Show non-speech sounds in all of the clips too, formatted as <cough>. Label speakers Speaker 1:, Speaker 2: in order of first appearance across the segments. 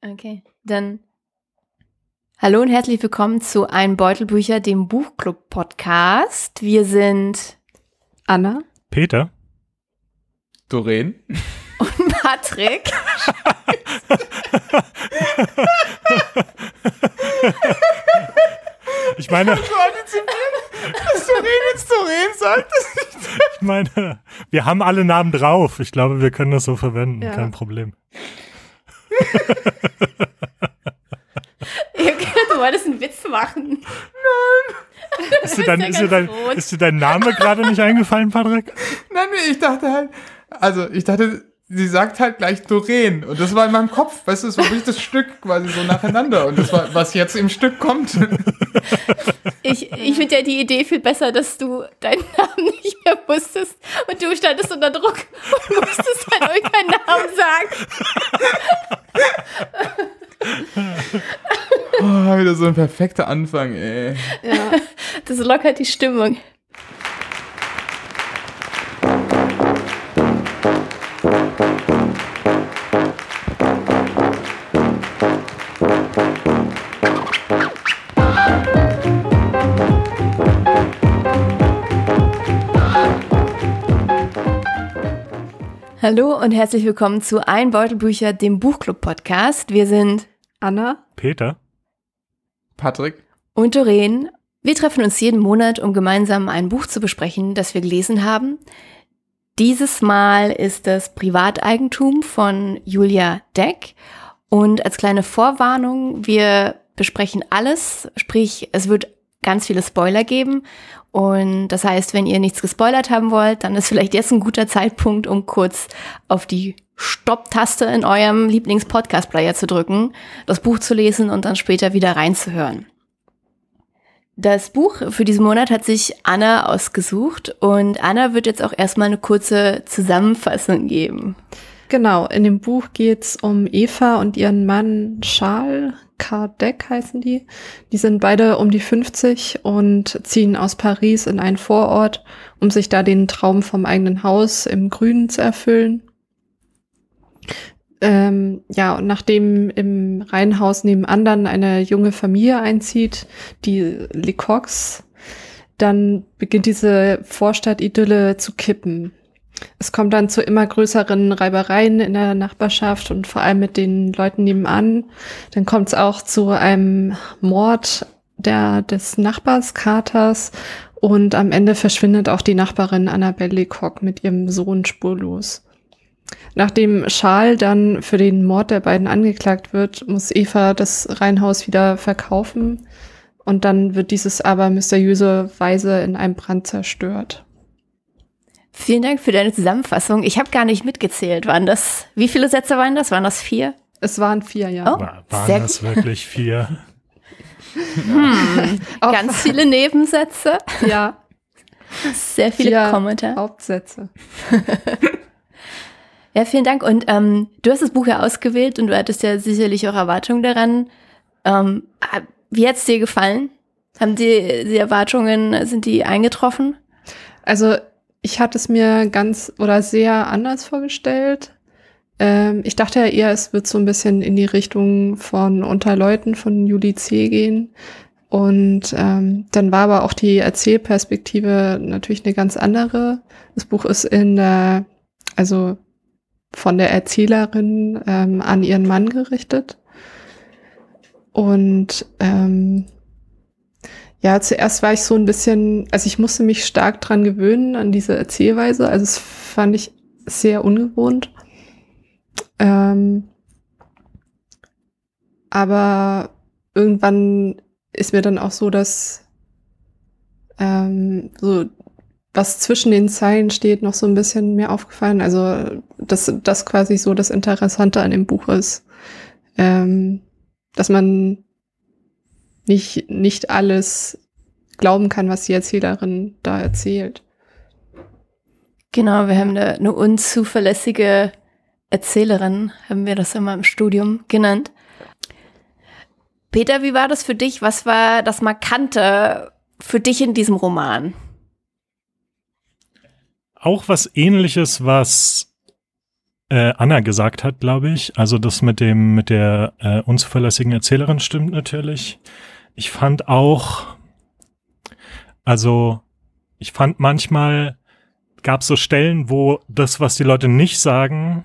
Speaker 1: Okay, dann hallo und herzlich willkommen zu Ein Beutelbücher, dem Buchclub-Podcast. Wir sind
Speaker 2: Anna,
Speaker 3: Peter,
Speaker 4: Doreen <laughs>
Speaker 1: und Patrick. <laughs>
Speaker 3: ich meine,
Speaker 4: dass Doreen jetzt Doreen sagt. <laughs>
Speaker 3: ich meine, wir haben alle Namen drauf. Ich glaube, wir können das so verwenden,
Speaker 2: Ja.
Speaker 3: kein Problem.
Speaker 1: Du wolltest einen Witz machen.
Speaker 3: Ist dir <laughs> dein,
Speaker 1: ja
Speaker 3: ist dir dein, ist dir dein Name gerade nicht eingefallen, Patrick?
Speaker 4: Nein, nee, ich dachte halt, also ich dachte, sie sagt halt gleich Doreen. Und das war in meinem Kopf, weißt du, es war wirklich das Stück quasi so nacheinander. Und das war, was jetzt im Stück kommt.
Speaker 1: Ich, ich finde ja die Idee viel besser, dass du deinen Namen nicht mehr wusstest und du standest unter Druck und musstest dann irgendeinen Namen sagen.
Speaker 4: Oh, wieder so ein perfekter Anfang, ey.
Speaker 1: Ja, das lockert die Stimmung. Hallo und herzlich willkommen zu Ein Beutelbücher, dem Buchclub-Podcast. Wir sind
Speaker 2: Anna,
Speaker 3: Peter?
Speaker 4: Patrick,
Speaker 1: und Doreen. Wir treffen uns jeden Monat, um gemeinsam ein Buch zu besprechen, das wir gelesen haben. Dieses Mal ist es Privateigentum von Julia Deck. Und als kleine Vorwarnung, wir besprechen alles, sprich, es wird ganz viele Spoiler geben. Und das heißt, wenn ihr nichts gespoilert haben wollt, dann ist vielleicht jetzt ein guter Zeitpunkt, um kurz auf die Stopp-Taste in eurem Lieblings-Podcast-Player zu drücken, das Buch zu lesen und dann später wieder reinzuhören. Das Buch für diesen Monat hat sich Anna ausgesucht und Anna wird jetzt auch erstmal eine kurze Zusammenfassung geben.
Speaker 2: genau, in dem Buch geht's um Eva und ihren Mann Charles Kardec heißen die. Die sind beide um die 50 und ziehen aus Paris in einen Vorort, um sich da den Traum vom eigenen Haus im Grünen zu erfüllen. Ähm, ja, und nachdem im Reihenhaus nebenan dann eine junge Familie einzieht, die Lecoqs, dann beginnt diese Vorstadt-Idylle zu kippen. Es kommt dann zu immer größeren Reibereien in der Nachbarschaft und vor allem mit den Leuten nebenan. Dann kommt es auch zu einem Mord der, des Nachbars Katers und am Ende verschwindet auch die Nachbarin Annabelle Lecoq mit ihrem Sohn spurlos. Nachdem Charles dann für den Mord der beiden angeklagt wird, muss Eva das Reihenhaus wieder verkaufen und dann wird dieses aber mysteriöserweise in einem Brand zerstört.
Speaker 1: Vielen Dank für deine Zusammenfassung. Ich habe gar nicht mitgezählt. Waren das, wie viele Sätze waren das? Waren das vier?
Speaker 2: Es waren vier Jahre.
Speaker 1: Oh,
Speaker 3: War, waren
Speaker 1: sehr
Speaker 3: das wirklich vier?
Speaker 2: Auch- <laughs>
Speaker 1: Ganz viele Nebensätze,
Speaker 2: Ja,
Speaker 1: sehr viele
Speaker 2: Vier
Speaker 1: Kommentare.
Speaker 2: Hauptsätze. <laughs>
Speaker 1: Ja, vielen Dank. Und ähm, du hast das Buch ja ausgewählt und du hattest ja sicherlich auch Erwartungen daran. Ähm, wie hat's dir gefallen? Haben die, die Erwartungen, sind die eingetroffen?
Speaker 2: Also ich hatte es mir ganz oder sehr anders vorgestellt. Ähm, ich dachte ja eher, es wird so ein bisschen in die Richtung von Unterleuten von Julie C. gehen. Und ähm, dann war aber auch die Erzählperspektive natürlich eine ganz andere. Das Buch ist in der, also von der Erzählerin ähm, an ihren Mann gerichtet. Und ähm, ja, zuerst war ich so ein bisschen, also ich musste mich stark dran gewöhnen an diese Erzählweise. Also es fand ich sehr ungewohnt. Ähm, aber irgendwann ist mir dann auch so, dass ähm, so was zwischen den Zeilen steht, noch so ein bisschen mehr aufgefallen. Also dass das quasi so das Interessante an dem Buch ist, ähm, dass man nicht, nicht alles glauben kann, was die Erzählerin da erzählt.
Speaker 1: Genau, wir haben eine, eine unzuverlässige Erzählerin, haben wir das immer im Studium genannt. Peter, wie war das für dich? Was war das Markante für dich in diesem Roman?
Speaker 3: Auch was ähnliches, was äh, Anna gesagt hat, glaube ich. Also das mit dem, mit der äh, unzuverlässigen Erzählerin stimmt natürlich. Ich fand auch, also ich fand manchmal gab es so Stellen, wo das, was die Leute nicht sagen,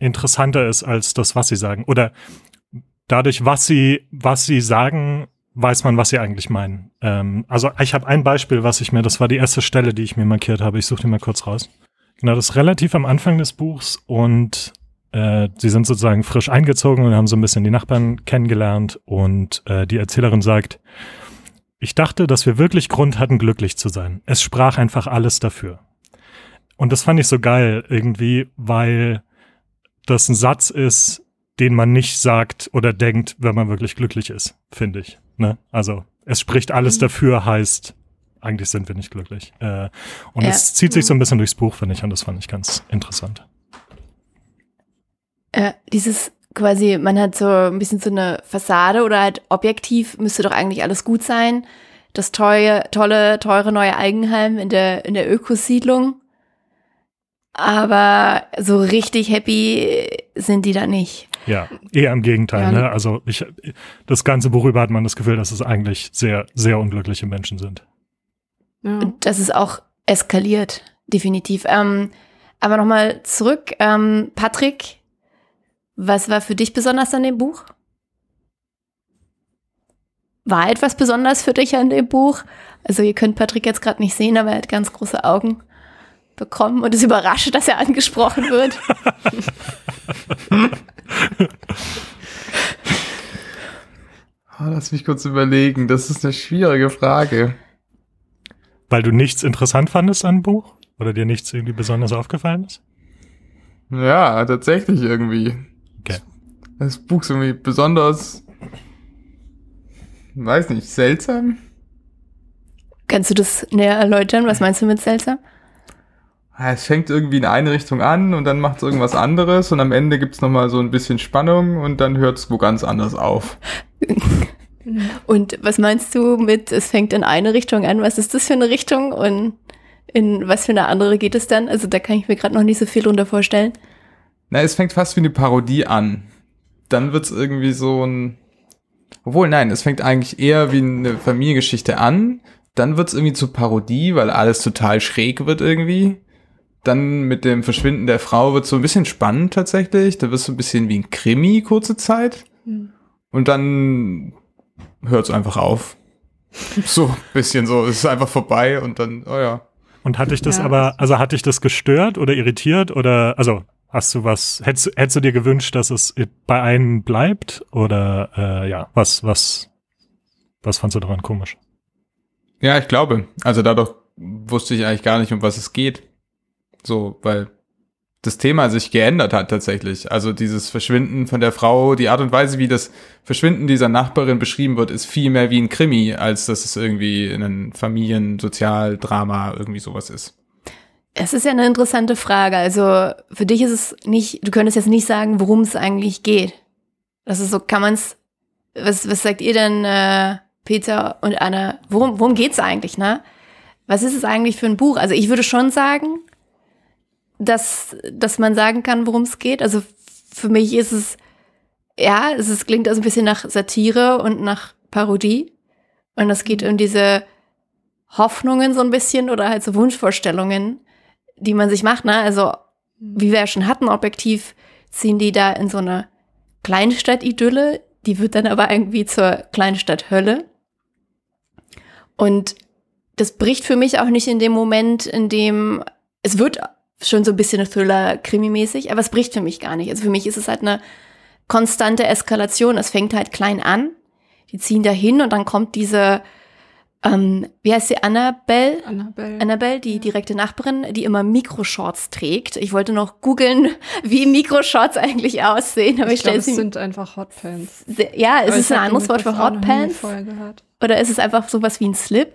Speaker 3: interessanter ist als das, was sie sagen. Oder dadurch, was sie, was sie sagen, weiß man, was sie eigentlich meinen. Ähm, also ich habe ein Beispiel, was ich mir, das war die erste Stelle, die ich mir markiert habe. Ich suche die mal kurz raus. Genau, das ist relativ am Anfang des Buchs und äh, sie sind sozusagen frisch eingezogen und haben so ein bisschen die Nachbarn kennengelernt und äh, die Erzählerin sagt, ich dachte, dass wir wirklich Grund hatten, glücklich zu sein. Es sprach einfach alles dafür. Und das fand ich so geil irgendwie, weil das ein Satz ist, den man nicht sagt oder denkt, wenn man wirklich glücklich ist, finde ich. Ne? Also es spricht alles mhm. dafür, heißt, eigentlich sind wir nicht glücklich. Äh, und ja. es zieht sich so ein bisschen durchs Buch, finde ich, und das fand ich ganz interessant.
Speaker 1: Äh, dieses quasi, man hat so ein bisschen so eine Fassade oder halt objektiv müsste doch eigentlich alles gut sein. Das teure, tolle, teure neue Eigenheim in der, in der Ökosiedlung. Aber so richtig happy sind die da nicht.
Speaker 3: Ja, eher im Gegenteil. Ja. Ne? Also ich, das ganze Buch über hat man das Gefühl, dass es eigentlich sehr, sehr unglückliche Menschen sind.
Speaker 1: Ja. Und das ist auch eskaliert, definitiv. Ähm, aber nochmal zurück, ähm, Patrick, was war für dich besonders an dem Buch? War etwas besonders für dich an dem Buch? Also ihr könnt Patrick jetzt gerade nicht sehen, aber er hat ganz große Augen bekommen und ist überrascht, dass er angesprochen wird.
Speaker 4: oh, <laughs> lass mich kurz überlegen. Das ist eine schwierige Frage.
Speaker 3: Weil du nichts interessant fandest an dem Buch? Oder dir nichts irgendwie besonders aufgefallen ist?
Speaker 4: Ja, tatsächlich irgendwie. Okay. Das Buch ist irgendwie besonders, weiß nicht, seltsam.
Speaker 1: Kannst du das näher erläutern? Was meinst du mit seltsam?
Speaker 4: Es fängt irgendwie in eine Richtung an und dann macht es irgendwas anderes und am Ende gibt es nochmal so ein bisschen Spannung und dann hört es wo ganz anders auf. <laughs>
Speaker 1: Und was meinst du mit, es fängt in eine Richtung an? Was ist das für eine Richtung und in was für eine andere geht es dann? Also da kann ich mir gerade noch nicht so viel drunter vorstellen.
Speaker 4: Na, es fängt fast wie eine Parodie an. Dann wird es irgendwie so ein. Obwohl, nein, es fängt eigentlich eher wie eine Familiengeschichte an. Dann wird es irgendwie zur Parodie, weil alles total schräg wird irgendwie. Dann mit dem Verschwinden der Frau wird so ein bisschen spannend tatsächlich. Da wird es so ein bisschen wie ein Krimi kurze Zeit. Und dann hört es einfach auf. <laughs> So ein bisschen so, es ist einfach vorbei und dann, oh ja.
Speaker 3: Und hatte ich das ja, aber, also hatte ich das gestört oder irritiert oder, also hast du was, hättest, hättest du dir gewünscht, dass es bei einem bleibt oder, äh, ja, was, was, was fandst du daran komisch?
Speaker 4: Ja, ich glaube, also dadurch wusste ich eigentlich gar nicht, um was es geht. So, weil das Thema sich geändert hat tatsächlich. Also dieses Verschwinden von der Frau, die Art und Weise, wie das Verschwinden dieser Nachbarin beschrieben wird, ist viel mehr wie ein Krimi, als dass es irgendwie ein Familiensozialdrama irgendwie sowas ist.
Speaker 1: Es ist ja eine interessante Frage. Also für dich ist es nicht, du könntest jetzt nicht sagen, worum es eigentlich geht. Das ist so, kann man es, was, was sagt ihr denn, äh, Peter und Anna, worum, worum geht's eigentlich, ne? Was ist es eigentlich für ein Buch? Also ich würde schon sagen, dass, dass man sagen kann, worum es geht. Also für mich ist es, ja, es ist, klingt also ein bisschen nach Satire und nach Parodie. Und es geht um diese Hoffnungen so ein bisschen oder halt so Wunschvorstellungen, die man sich macht. Ne? Also, wie wir ja schon hatten, objektiv ziehen die da in so eine Kleinstadt-Idylle. Die wird dann aber irgendwie zur Kleinstadt-Hölle. Und das bricht für mich auch nicht in dem Moment, in dem es wird schon so ein bisschen Thriller-Krimi-mäßig, aber es bricht für mich gar nicht. Also für mich ist es halt eine konstante Eskalation. Es fängt halt klein an, die ziehen da hin und dann kommt diese, ähm, wie heißt sie, Annabelle? Annabelle. Annabelle, die direkte Nachbarin, die immer Mikroshorts trägt. Ich wollte noch googeln, <laughs> wie Mikroshorts eigentlich aussehen, aber ich, ich
Speaker 2: stelle sie. Es sind einfach Hotpants.
Speaker 1: Ja, ist es ein anderes Wort für Hotpants? Oder ist es einfach sowas wie ein Slip?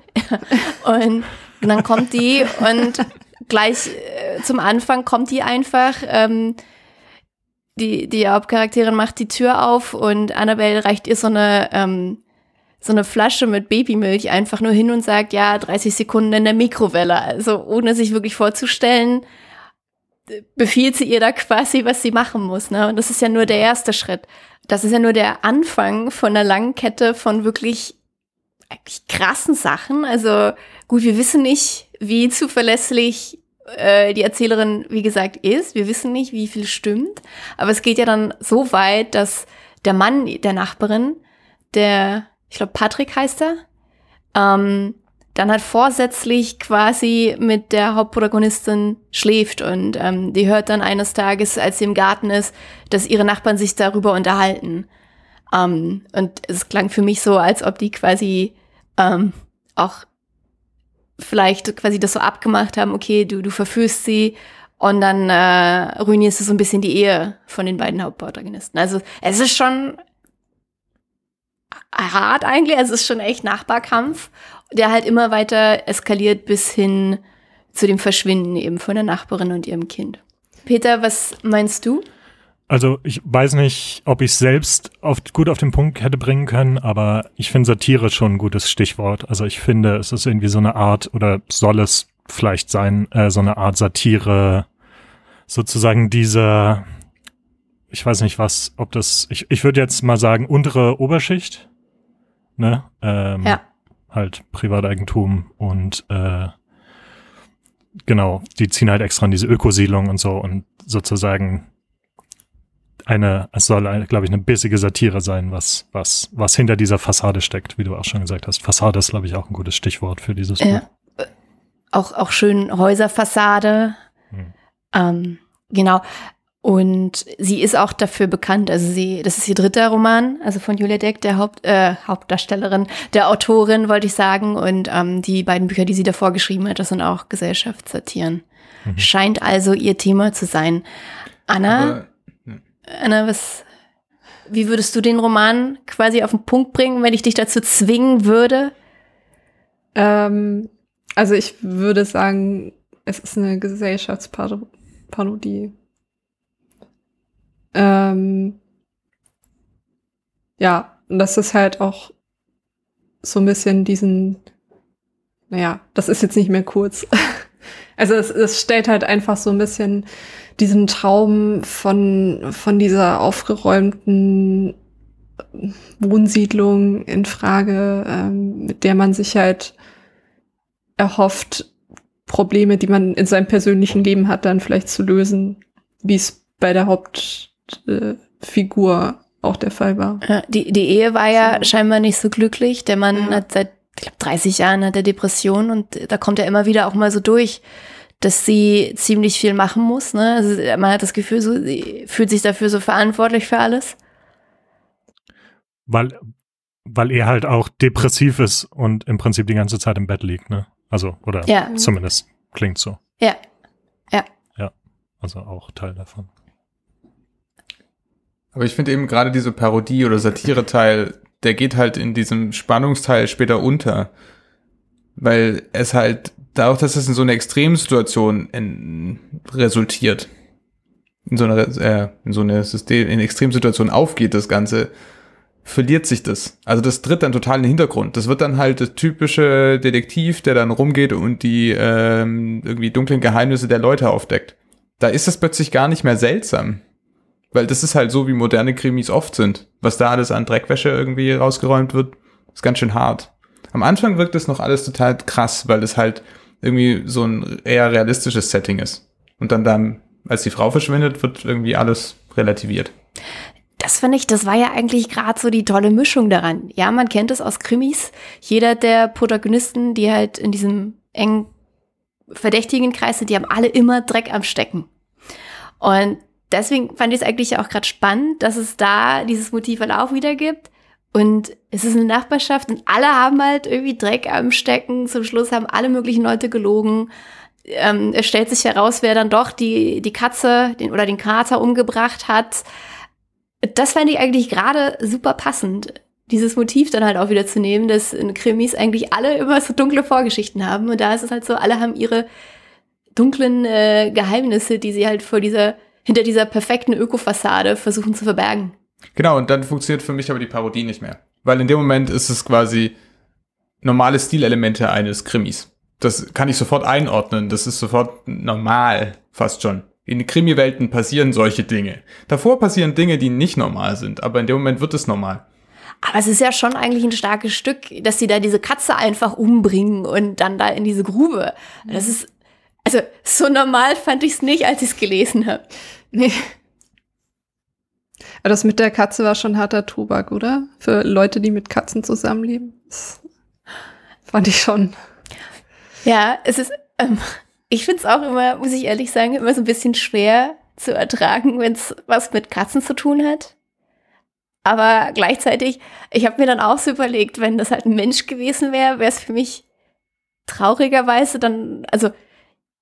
Speaker 1: und, <laughs> und dann kommt die und gleich äh, zum Anfang kommt die einfach. Ähm, die, die Hauptcharakterin macht die Tür auf und Annabelle reicht ihr so eine, ähm, so eine Flasche mit Babymilch einfach nur hin und sagt, ja, 30 Sekunden in der Mikrowelle. Also ohne sich wirklich vorzustellen, befiehlt sie ihr da quasi, was sie machen muss. Ne? Und das ist ja nur der erste Schritt. Das ist ja nur der Anfang von einer langen Kette von wirklich eigentlich krassen Sachen. Also gut, wir wissen nicht, wie zuverlässig äh, die Erzählerin, wie gesagt, ist. Wir wissen nicht, wie viel stimmt. Aber es geht ja dann so weit, dass der Mann der Nachbarin, der, ich glaube, Patrick heißt er, ähm, dann halt vorsätzlich quasi mit der Hauptprotagonistin schläft und ähm, die hört dann eines Tages, als sie im Garten ist, dass ihre Nachbarn sich darüber unterhalten. Ähm, und es klang für mich so, als ob die quasi ähm, auch vielleicht quasi das so abgemacht haben, okay, du, du verführst sie und dann äh, ruinierst du so ein bisschen die Ehe von den beiden Hauptprotagonisten. Also es ist schon hart eigentlich, es ist schon echt Nachbarkampf der halt immer weiter eskaliert bis hin zu dem Verschwinden eben von der Nachbarin und ihrem Kind. Peter, was meinst du?
Speaker 3: Also ich weiß nicht, ob ich selbst auf, gut auf den Punkt hätte bringen können, aber ich finde Satire schon ein gutes Stichwort. Also ich finde, es ist irgendwie so eine Art oder soll es vielleicht sein, äh, so eine Art Satire, sozusagen diese, ich weiß nicht was, ob das, ich, ich würde jetzt mal sagen, untere Oberschicht. Ne? Ähm,
Speaker 1: ja
Speaker 3: halt Privateigentum und äh, genau, die ziehen halt extra in diese Ökosiedlung und so und sozusagen eine, es soll, glaube ich, eine bissige Satire sein, was, was, was hinter dieser Fassade steckt, wie du auch schon gesagt hast. Fassade ist, glaube ich, auch ein gutes Stichwort für dieses
Speaker 1: ja. Buch. Auch, auch schön Häuserfassade. Hm. Ähm, genau. Und sie ist auch dafür bekannt, also sie, das ist ihr dritter Roman, also von Julia Deck, der Haupt, äh, Hauptdarstellerin, der Autorin, wollte ich sagen. Und ähm, die beiden Bücher, die sie davor geschrieben hat, das sind auch Gesellschaftssatiren. Mhm. Scheint also ihr Thema zu sein. Anna, Aber, ja. Anna, was, wie würdest du den Roman quasi auf den Punkt bringen, wenn ich dich dazu zwingen würde?
Speaker 2: Ähm, also ich würde sagen, es ist eine Gesellschaftsparodie. Ähm, ja, und das ist halt auch so ein bisschen diesen, naja, das ist jetzt nicht mehr kurz. <laughs> also es, es stellt halt einfach so ein bisschen diesen Traum von, von dieser aufgeräumten Wohnsiedlung in Frage, ähm, mit der man sich halt erhofft, Probleme, die man in seinem persönlichen Leben hat, dann vielleicht zu lösen, wie es bei der Haupt Figur auch der Fall war.
Speaker 1: Ja, die, die Ehe war ja so. scheinbar nicht so glücklich. Der Mann ja. hat seit ich glaub, 30 Jahren hat er Depression und da kommt er immer wieder auch mal so durch, dass sie ziemlich viel machen muss. Ne? Also man hat das Gefühl, so, sie fühlt sich dafür so verantwortlich für alles.
Speaker 3: Weil, weil er halt auch depressiv ist und im Prinzip die ganze Zeit im Bett liegt, ne? Also, oder ja. zumindest klingt so.
Speaker 1: Ja. Ja.
Speaker 3: Ja. Also auch Teil davon.
Speaker 4: Aber ich finde eben gerade diese Parodie- oder Satire-Teil, der geht halt in diesem Spannungsteil später unter. Weil es halt, dadurch, dass es in so einer Extremsituation in, resultiert, in so einer, äh, in so einer System, in Extremsituation aufgeht, das Ganze, verliert sich das. Also das tritt dann total in den Hintergrund. Das wird dann halt das typische Detektiv, der dann rumgeht und die ähm, irgendwie dunklen Geheimnisse der Leute aufdeckt. Da ist es plötzlich gar nicht mehr seltsam. Weil das ist halt so, wie moderne Krimis oft sind. Was da alles an Dreckwäsche irgendwie rausgeräumt wird, ist ganz schön hart. Am Anfang wirkt das noch alles total krass, weil es halt irgendwie so ein eher realistisches Setting ist. Und dann dann, als die Frau verschwindet, wird irgendwie alles relativiert.
Speaker 1: Das finde ich, das war ja eigentlich gerade so die tolle Mischung daran. Ja, man kennt es aus Krimis. Jeder der Protagonisten, die halt in diesem engen verdächtigen Kreis sind, die haben alle immer Dreck am Stecken. Und deswegen fand ich es eigentlich auch gerade spannend, dass es da dieses Motiv halt auch wieder gibt. Und es ist eine Nachbarschaft und alle haben halt irgendwie Dreck am Stecken. Zum Schluss haben alle möglichen Leute gelogen. Ähm, es stellt sich heraus, wer dann doch die, die Katze den, oder den Kater umgebracht hat. Das fand ich eigentlich gerade super passend, dieses Motiv dann halt auch wieder zu nehmen, dass in Krimis eigentlich alle immer so dunkle Vorgeschichten haben. Und da ist es halt so, alle haben ihre dunklen äh, Geheimnisse, die sie halt vor dieser hinter dieser perfekten Ökofassade versuchen zu verbergen.
Speaker 4: Genau, und dann funktioniert für mich aber die Parodie nicht mehr. Weil in dem Moment ist es quasi normale Stilelemente eines Krimis. Das kann ich sofort einordnen. Das ist sofort normal, fast schon. In Krimi-Welten passieren solche Dinge. Davor passieren Dinge, die nicht normal sind, aber in dem Moment wird es normal.
Speaker 1: Aber es ist ja schon eigentlich ein starkes Stück, dass sie da diese Katze einfach umbringen und dann da in diese Grube. Das ist, also so normal fand ich es nicht, als ich es gelesen habe.
Speaker 2: Nee. Aber das mit der Katze war schon harter Tobak, oder? Für Leute, die mit Katzen zusammenleben. Das fand ich schon.
Speaker 1: Ja, es ist, ähm, ich finde es auch immer, muss ich ehrlich sagen, immer so ein bisschen schwer zu ertragen, wenn es was mit Katzen zu tun hat. Aber gleichzeitig, ich habe mir dann auch so überlegt, wenn das halt ein Mensch gewesen wäre, wäre es für mich traurigerweise dann, also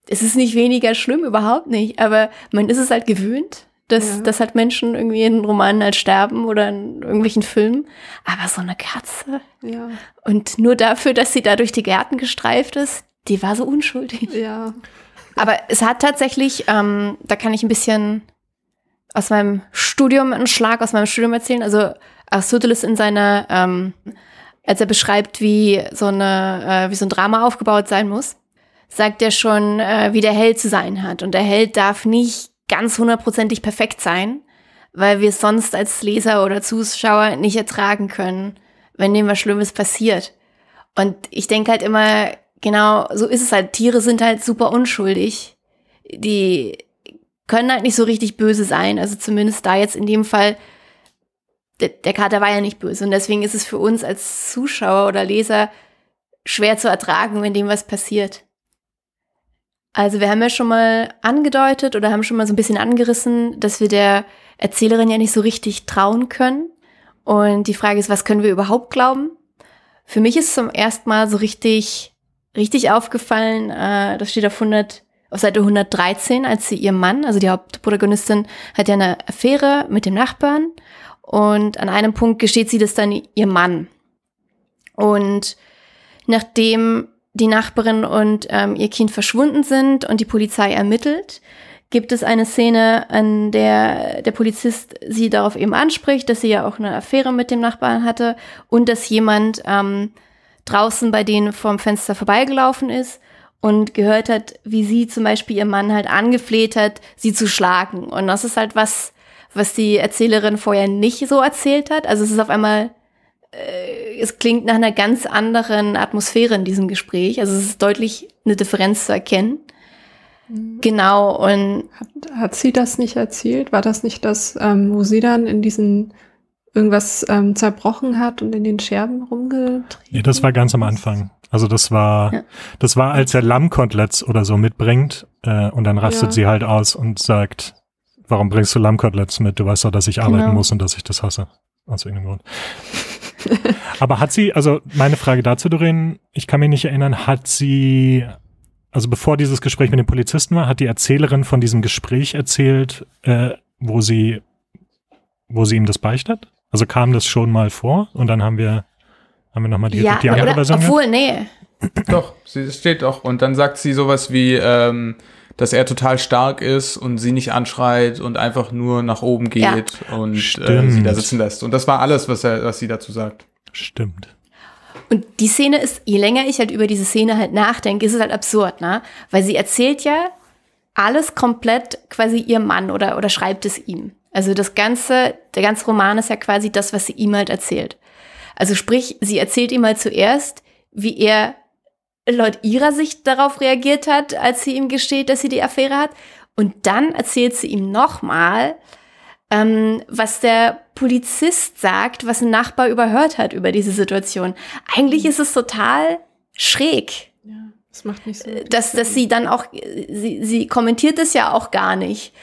Speaker 1: es ist nicht weniger schlimm, überhaupt nicht, aber man ist es halt gewöhnt, dass,
Speaker 2: Ja.
Speaker 1: dass halt Menschen irgendwie in Romanen halt sterben oder in irgendwelchen Filmen. Aber so eine Katze
Speaker 2: Ja.
Speaker 1: und nur dafür, dass sie da durch die Gärten gestreift ist, die war so unschuldig.
Speaker 2: Ja.
Speaker 1: Aber es hat tatsächlich, ähm, da kann ich ein bisschen aus meinem Studium, einen Schlag aus meinem Studium erzählen. Also Aristoteles in seiner, ähm, als er beschreibt, wie so eine, äh, wie so ein Drama aufgebaut sein muss, sagt er schon, äh, wie der Held zu sein hat. Und der Held darf nicht ganz hundertprozentig perfekt sein, weil wir es sonst als Leser oder Zuschauer nicht ertragen können, wenn dem was Schlimmes passiert. Und ich denke halt immer, genau, so ist es halt. Tiere sind halt super unschuldig. Die können halt nicht so richtig böse sein. Also zumindest da jetzt in dem Fall, der, der Kater war ja nicht böse. Und deswegen ist es für uns als Zuschauer oder Leser schwer zu ertragen, wenn dem was passiert. Also wir haben ja schon mal angedeutet oder haben schon mal so ein bisschen angerissen, dass wir der Erzählerin ja nicht so richtig trauen können. Und die Frage ist, was können wir überhaupt glauben? Für mich ist zum ersten Mal so richtig, richtig aufgefallen, äh, das steht auf 100, auf Seite 113, als sie ihrem Mann, also die Hauptprotagonistin, hat ja eine Affäre mit dem Nachbarn und an einem Punkt gesteht sie das dann ihrem Mann. Und nachdem die Nachbarin und ähm, ihr Kind verschwunden sind und die Polizei ermittelt, gibt es eine Szene, an der der Polizist sie darauf eben anspricht, dass sie ja auch eine Affäre mit dem Nachbarn hatte und dass jemand ähm, draußen bei denen vorm Fenster vorbeigelaufen ist und gehört hat, wie sie zum Beispiel ihr Mann halt angefleht hat, sie zu schlagen. Und das ist halt was, was die Erzählerin vorher nicht so erzählt hat. Also es ist auf einmal äh, es klingt nach einer ganz anderen Atmosphäre in diesem Gespräch. Also es ist deutlich eine Differenz zu erkennen. Genau, und
Speaker 2: Hat, hat sie das nicht erzählt? War das nicht das, ähm, wo sie dann in diesen irgendwas ähm, zerbrochen hat und in den Scherben rumgetrieben?
Speaker 3: Ja, das war ganz am Anfang. Also das war,
Speaker 1: Ja.
Speaker 3: das war, als er Lammkoteletts oder so mitbringt äh, und dann rastet
Speaker 2: Ja.
Speaker 3: sie halt aus und sagt, warum bringst du Lammkoteletts mit? Du weißt doch, dass ich arbeiten
Speaker 1: Genau.
Speaker 3: muss und dass ich das hasse. Aus irgendeinem Grund. Aber hat sie, also meine Frage dazu, Doreen, ich kann mich nicht erinnern, hat sie, also bevor dieses Gespräch mit dem Polizisten war, hat die Erzählerin von diesem Gespräch erzählt, äh, wo sie, wo sie ihm das beichtet? Also kam das schon mal vor und dann haben wir, haben wir nochmal die,
Speaker 1: ja,
Speaker 3: die andere
Speaker 1: oder,
Speaker 3: Version?
Speaker 1: obwohl, nee,
Speaker 4: Doch, sie es steht doch. Und dann sagt sie sowas wie, ähm, dass er total stark ist und sie nicht anschreit und einfach nur nach oben geht
Speaker 1: Ja.
Speaker 4: und äh, sie da sitzen lässt. Und das war alles, was, er, was sie dazu sagt.
Speaker 3: Stimmt.
Speaker 1: Und die Szene ist, je länger ich halt über diese Szene halt nachdenke, ist es halt absurd, ne? Weil sie erzählt ja alles komplett quasi ihrem Mann oder, oder schreibt es ihm. Also das ganze, der ganze Roman ist ja quasi das, was sie ihm halt erzählt. Also sprich, sie erzählt ihm halt zuerst, wie er laut ihrer Sicht darauf reagiert hat, als sie ihm gesteht, dass sie die Affäre hat. Und dann erzählt sie ihm nochmal, ähm, was der Polizist sagt, was ein Nachbar überhört hat über diese Situation. Eigentlich ist es total schräg,
Speaker 2: Ja, das macht nicht so.
Speaker 1: Äh, dass, dass sie dann auch, sie, sie kommentiert es ja auch gar nicht,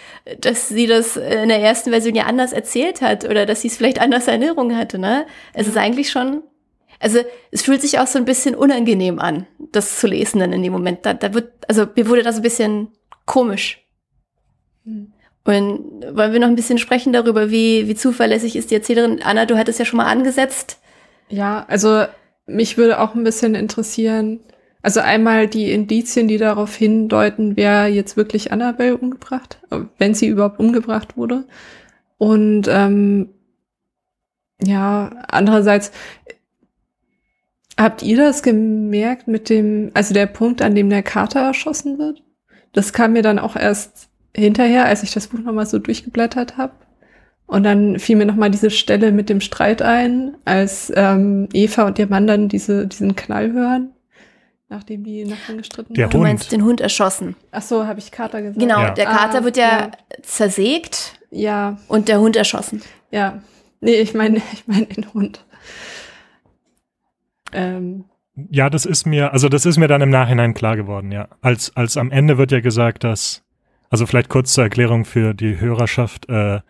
Speaker 1: dass sie das in der ersten Version ja anders erzählt hat oder dass sie es vielleicht anders in Erinnerung hatte. Ne? Es ist eigentlich schon, also es fühlt sich auch so ein bisschen unangenehm an, das zu lesen dann in dem Moment. Da, da wird, also mir wurde das ein bisschen komisch.
Speaker 2: Hm.
Speaker 1: Und wollen wir noch ein bisschen sprechen darüber, wie, wie zuverlässig ist die Erzählerin? Anna, du hattest ja schon mal angesetzt.
Speaker 2: Ja, also mich würde auch ein bisschen interessieren, also einmal die Indizien, die darauf hindeuten, wer jetzt wirklich Annabelle umgebracht, wenn sie überhaupt umgebracht wurde. Und ähm, ja, andererseits, habt ihr das gemerkt mit dem, also der Punkt, an dem der Kater erschossen wird? Das kam mir dann auch erst hinterher, als ich das Buch nochmal so durchgeblättert habe. Und dann fiel mir nochmal diese Stelle mit dem Streit ein, als ähm, Eva und ihr Mann dann diese, diesen Knall hören, nachdem die nachher gestritten
Speaker 3: Der
Speaker 2: haben.
Speaker 1: Du
Speaker 3: Hund.
Speaker 1: meinst den Hund erschossen.
Speaker 2: Ach so, habe ich Kater gesagt.
Speaker 1: Genau,
Speaker 3: Ja.
Speaker 1: der Kater
Speaker 2: Ah,
Speaker 1: wird ja,
Speaker 2: ja.
Speaker 1: zersägt
Speaker 2: Ja,
Speaker 1: und der Hund erschossen.
Speaker 2: ja. Nee, ich meine, <laughs> ich meine den Hund. Ähm,
Speaker 3: Ja, das ist mir, also das ist mir dann im Nachhinein klar geworden, ja. Als, als am Ende wird ja gesagt, dass, also vielleicht kurz zur Erklärung für die Hörerschaft, äh,